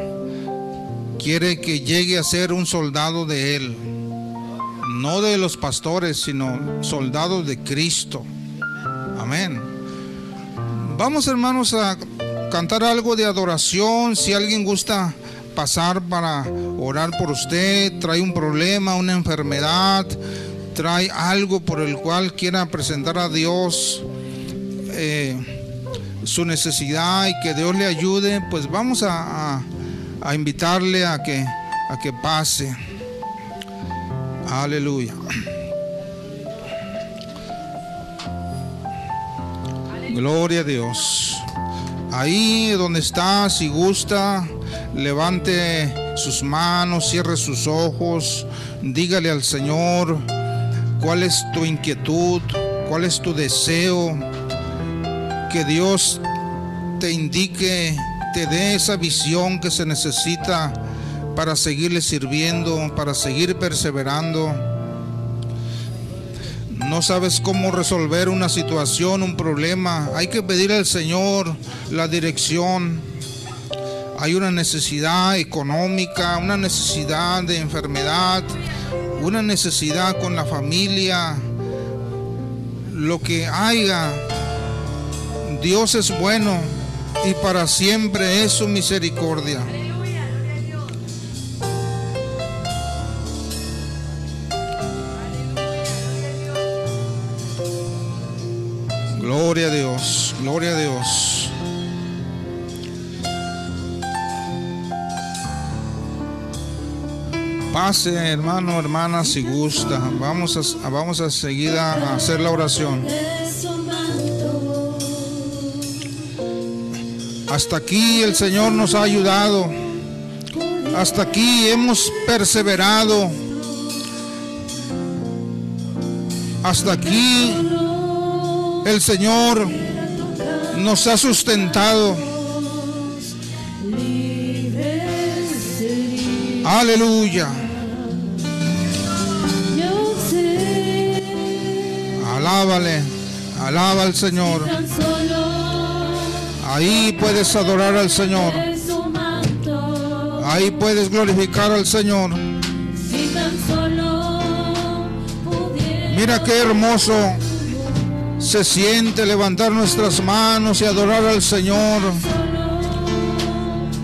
quiere que llegue a ser un soldado de Él no de los pastores, sino soldados de Cristo. Amén. Vamos hermanos a cantar algo de adoración. Si alguien gusta pasar para orar por usted, trae un problema, una enfermedad, trae algo por el cual quiera presentar a Dios eh, su necesidad y que Dios le ayude, pues vamos a, a invitarle a que, a que pase. Aleluya. Gloria a Dios. Ahí donde está, si gusta, levante sus manos, cierre sus ojos, dígale al Señor cuál es tu inquietud, cuál es tu deseo, que Dios te indique, te dé esa visión que se necesita para seguirle sirviendo, para seguir perseverando. No sabes cómo resolver una situación, un problema. Hay que pedir al Señor la dirección. Hay una necesidad económica, una necesidad de enfermedad, una necesidad con la familia. Lo que haya, Dios es bueno y para siempre es su misericordia. Gloria a Dios, gloria a Dios. Pase, hermano, hermana, si gusta. Vamos a, vamos a seguir a hacer la oración. Hasta aquí el Señor nos ha ayudado. Hasta aquí hemos perseverado. Hasta aquí el Señor nos ha sustentado. Aleluya. Alábale, alaba al Señor. Ahí puedes adorar al Señor. Ahí puedes glorificar al Señor. Mira qué hermoso se siente levantar nuestras manos y adorar al Señor.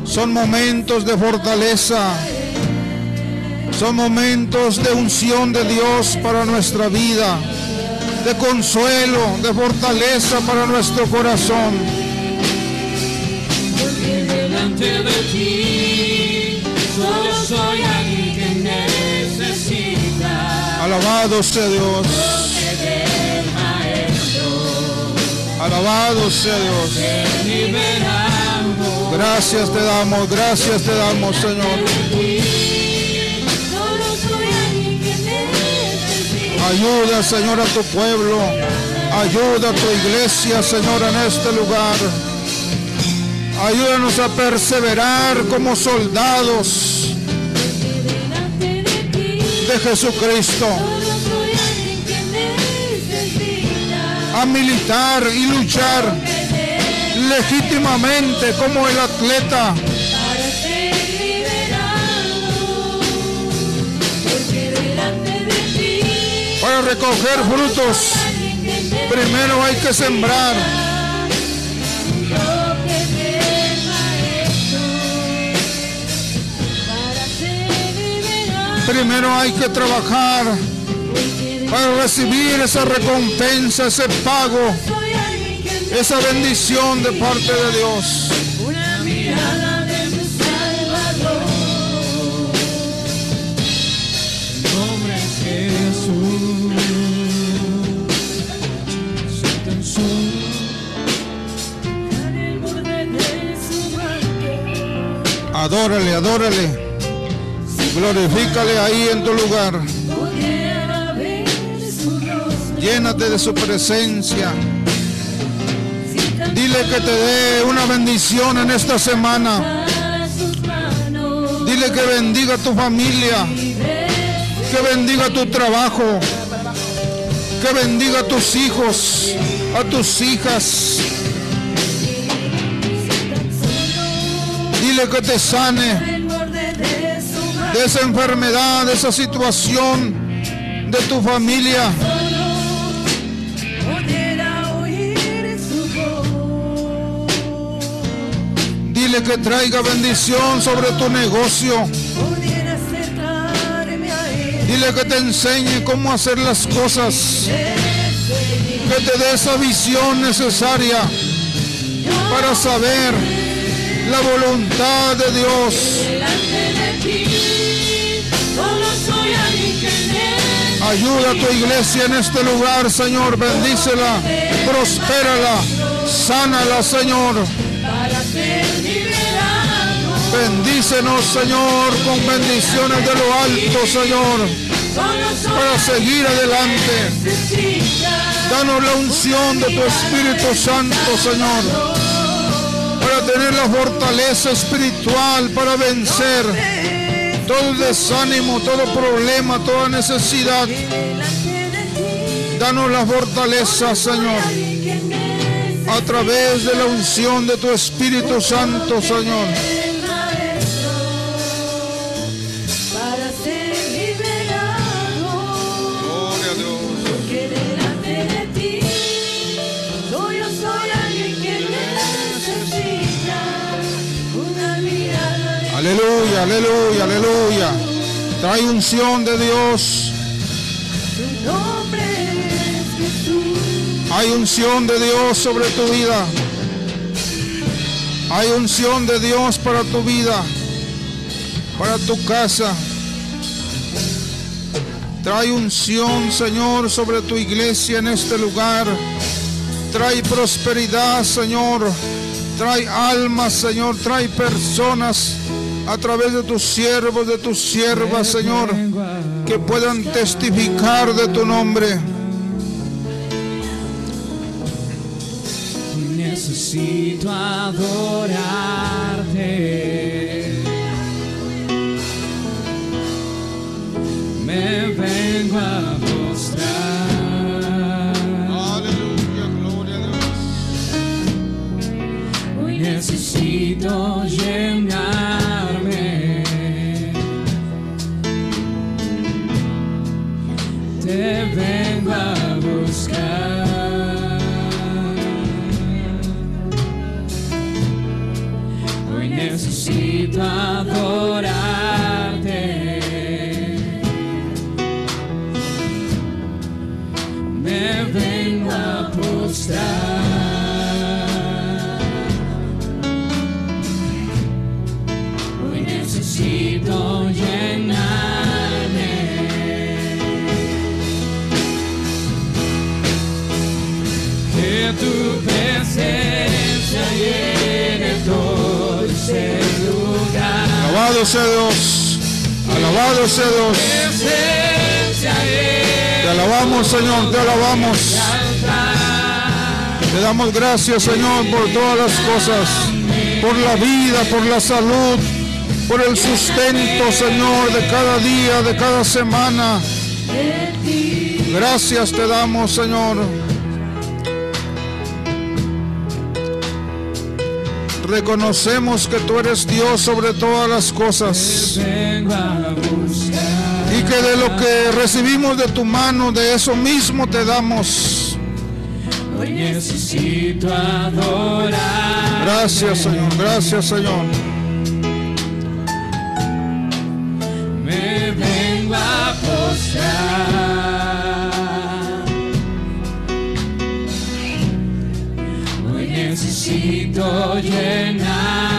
Son momentos de fortaleza. Son momentos de unción de Dios para nuestra vida, de consuelo, de fortaleza para nuestro corazón. Porque delante de ti solo soy alguien que necesita Alabado sea Dios. Alabado sea Dios. Gracias te damos, gracias te damos, Señor. Ayuda, Señor, a tu pueblo. Ayuda a tu iglesia, Señor, en este lugar. Ayúdanos a perseverar como soldados de Jesucristo. a militar y luchar legítimamente como el atleta. Para recoger frutos, primero hay que sembrar. Primero hay que trabajar para recibir esa recompensa, ese pago, esa bendición de parte de Dios. Adórale, adórale. Glorifícale ahí en tu lugar. Llénate de su presencia. Dile que te dé una bendición en esta semana. a Dile que bendiga tu familia. Que bendiga tu trabajo. Que bendiga a tus hijos, a tus hijas. Dile que te sane de esa enfermedad, de esa situación de tu familia. Dile que traiga bendición sobre tu negocio. Dile que te enseñe cómo hacer las cosas. Que te dé esa visión necesaria para saber la voluntad de Dios. Ayuda a tu iglesia en este lugar, Señor. Bendícela, prospérala, sánala, Señor. Bendícenos, Señor, con bendiciones de lo alto, Señor, para seguir adelante. Danos la unción de tu Espíritu Santo, Señor, para tener la fortaleza espiritual para vencer todo desánimo, todo problema, toda necesidad. Danos la fortaleza, Señor, a través de la unción de tu Espíritu Santo, Señor. Aleluya, aleluya, aleluya. Trae unción de Dios. Hay unción de Dios sobre tu vida. Hay unción de Dios para tu vida, para tu casa. Trae unción, Señor, sobre tu iglesia en este lugar. Trae prosperidad, Señor. Trae almas, Señor. Trae personas a través de tus siervos, de tus siervas, Señor, que puedan testificar de tu nombre. Necesito adorarte. Me vengo a postrar. Aleluya, gloria a Dios. Hoy necesito llenarme. Necesito adorarte. Me vengo a postrar. Alabado sea Dios. Alabado sea Dios. Te alabamos, Señor. Te alabamos. Te damos gracias, Señor, por todas las cosas. Por la vida, por la salud, por el sustento, Señor, de cada día, de cada semana. Gracias te damos, Señor. Reconocemos que tú eres Dios sobre todas las cosas. a. Y que de lo que recibimos de tu mano, de eso mismo te damos. Hoy necesito adorar. Gracias, Señor. Gracias, Señor. Me vengo buscar. Hoy necesito llenarme.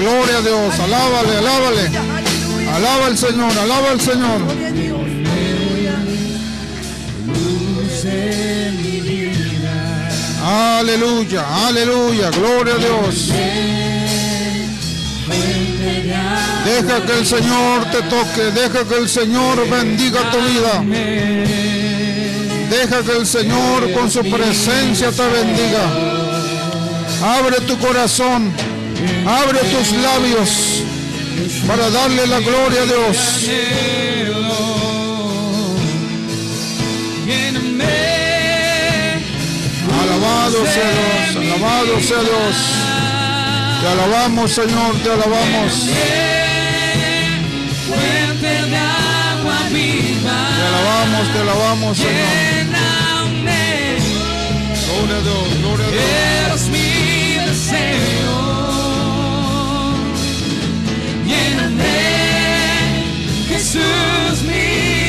Gloria a Dios, alábale, alábale. Alaba al Señor, alaba al Señor. Aleluya, aleluya, gloria a Dios. Deja que el Señor te toque, deja que el Señor bendiga tu vida. Deja que el Señor con su presencia te bendiga. Abre tu corazón, abre tus labios para darle la gloria a Dios. Alabado sea Dios, alabado sea Dios. Te alabamos, Señor, te alabamos. Fuente de agua viva. Te alabamos, te alabamos, Señor. Gloria a Dios, gloria a Dios. Lléname, Jesús, mi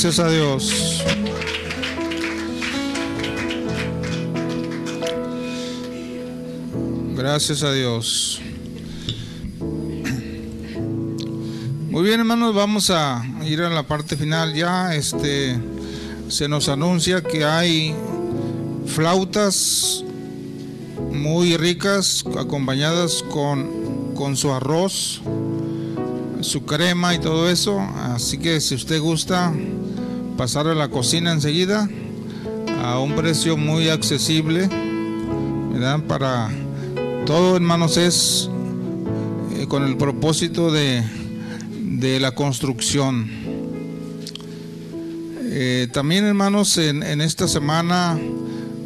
Gracias a Dios. Gracias a Dios. Muy bien, hermanos, vamos a ir a la parte final ya. Este se nos anuncia que hay flautas muy ricas acompañadas con, con su arroz. su crema y todo eso. Así que si usted gusta pasar a la cocina enseguida a un precio muy accesible. Para todo, hermanos, es eh, con el propósito de, de la construcción. Eh, también, hermanos, en, en esta semana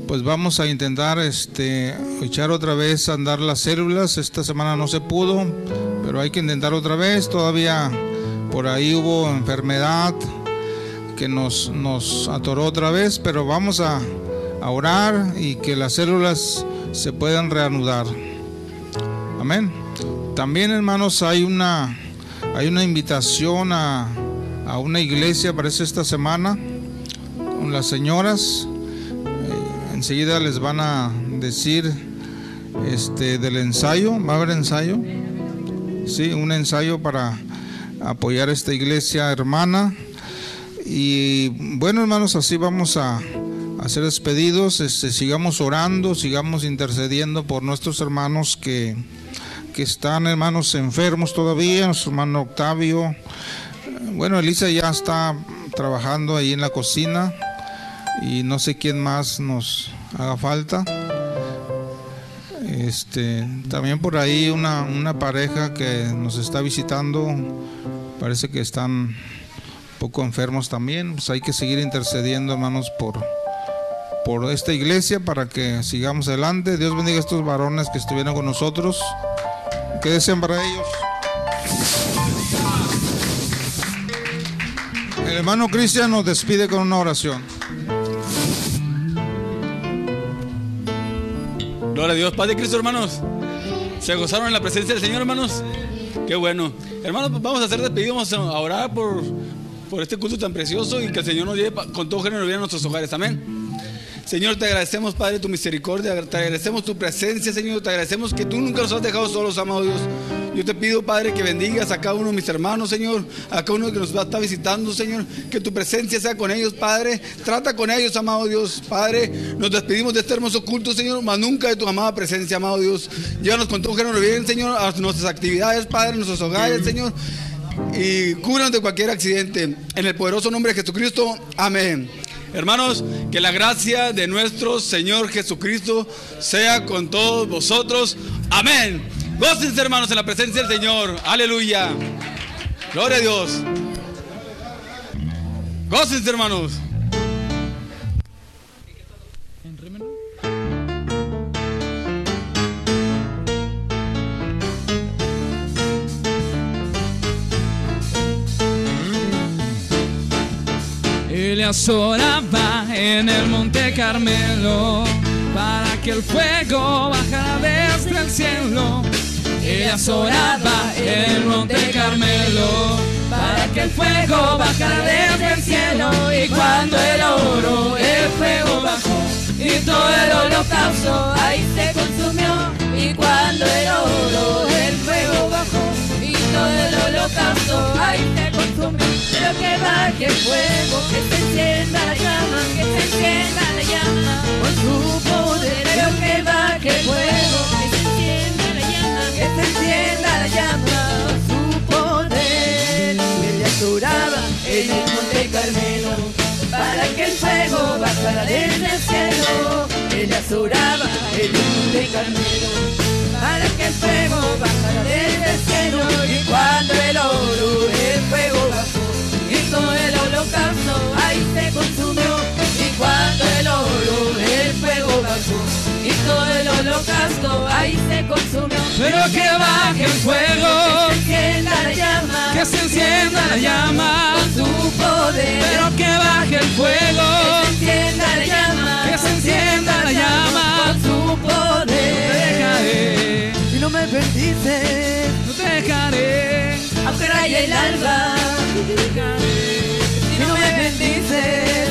pues vamos a intentar este, echar otra vez a andar las células. Esta semana no se pudo, pero hay que intentar otra vez. Todavía por ahí hubo enfermedad que nos, nos atoró otra vez, pero vamos a, a orar y que las células se puedan reanudar. Amén. También, hermanos, hay una, hay una invitación a, a una iglesia, parece esta semana, con las señoras enseguida les van a decir este del ensayo, va a haber ensayo. Sí, un ensayo para apoyar esta iglesia hermana. Y bueno, hermanos, así vamos a, a ser despedidos. Este, sigamos orando, sigamos intercediendo por nuestros hermanos que, que están, hermanos, enfermos todavía. Nuestro hermano Octavio. Bueno, Elisa ya está trabajando ahí en la cocina y no sé quién más nos haga falta. Este, también por ahí una, una pareja que nos está visitando, parece que están poco enfermos también, pues hay que seguir intercediendo, hermanos, por, por esta iglesia para que sigamos adelante. Dios bendiga a estos varones que estuvieron con nosotros. Que deseen para ellos. El hermano Cristian nos despide con una oración. Gloria a Dios. Padre Cristo, hermanos. ¿Se gozaron en la presencia del Señor, hermanos? Qué bueno. Hermanos, vamos a hacer despedidos, vamos a orar por, por este culto tan precioso y que el Señor nos lleve con todo género bien a nuestros hogares. Amén. Señor, te agradecemos, Padre, tu misericordia, te agradecemos tu presencia, Señor, te agradecemos que tú nunca nos has dejado solos, amado Dios. Yo te pido, Padre, que bendigas a cada uno de mis hermanos, Señor, a cada uno que nos va a estar visitando, Señor, que tu presencia sea con ellos, Padre. Trata con ellos, amado Dios, Padre. Nos despedimos de este hermoso culto, Señor, mas nunca de tu amada presencia, amado Dios. Llévanos con todo género bien, Señor, a nuestras actividades, Padre, a nuestros hogares, Señor. Y cúranos de cualquier accidente. En el poderoso nombre de Jesucristo, amén. Hermanos, que la gracia de nuestro Señor Jesucristo sea con todos vosotros. Amén. Gócense, hermanos, en la presencia del Señor. Aleluya. Gloria a Dios. Gócense, hermanos. Elías oraba en el monte Carmelo para que el fuego bajara desde el cielo. Elías oraba en el monte Carmelo para que el fuego bajara desde el cielo. Y cuando él oró, el fuego bajó y todo el holocausto ahí se consumió. Y cuando él oró, el fuego bajó y todo el holocausto ahí se consumió. Pero que baje el fuego, que se encienda la llama, que se encienda la llama con su poder. Pero que baje el fuego, que se encienda la llama, que se encienda la llama con su poder. Elías oraba en el monte Carmelo para que el fuego bajara desde el cielo. Elías oraba en el monte Carmelo para que el fuego bajara desde el cielo y cuando el oro el fuego bajó todo el holocausto ahí se consumió y cuando el oro el fuego bajó y todo el holocausto ahí se consumió. Pero que baje el fuego que se encienda la llama que se encienda la llama. con su poder. Pero que baje el fuego que se encienda la llama que se encienda la llama. con su poder dejaré. Si no me bendices, no te dejaré, aunque raye el alba.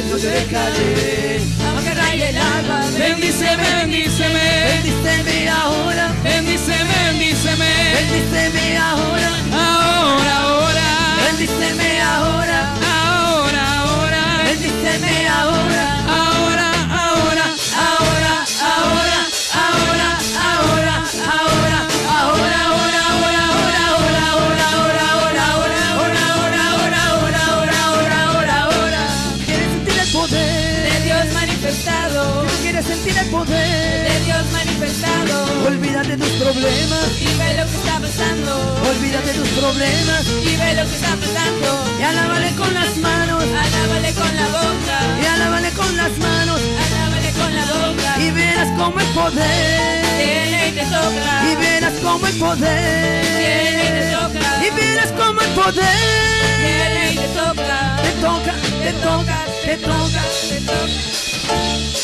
No te dejaré. Aunque raye el alba. bendíceme, bendíceme, Bendíceme ahora. bendíceme, bendíceme, Bendíceme ahora. ahora, ahora, Bendíceme ahora. ahora, ahora, Bendíceme ahora, problemas y ve lo que está pasando. Olvídate tus problemas y ve lo que está pasando. Y alábale con las manos, alábale con la boca. Y alábale con las manos, alábale con la boca. Y verás cómo el poder tiene y te toca. Y verás cómo el poder tiene y te toca. Y verás cómo el poder tiene y te. Te toca, te toca, te toca, te toca. Te toca.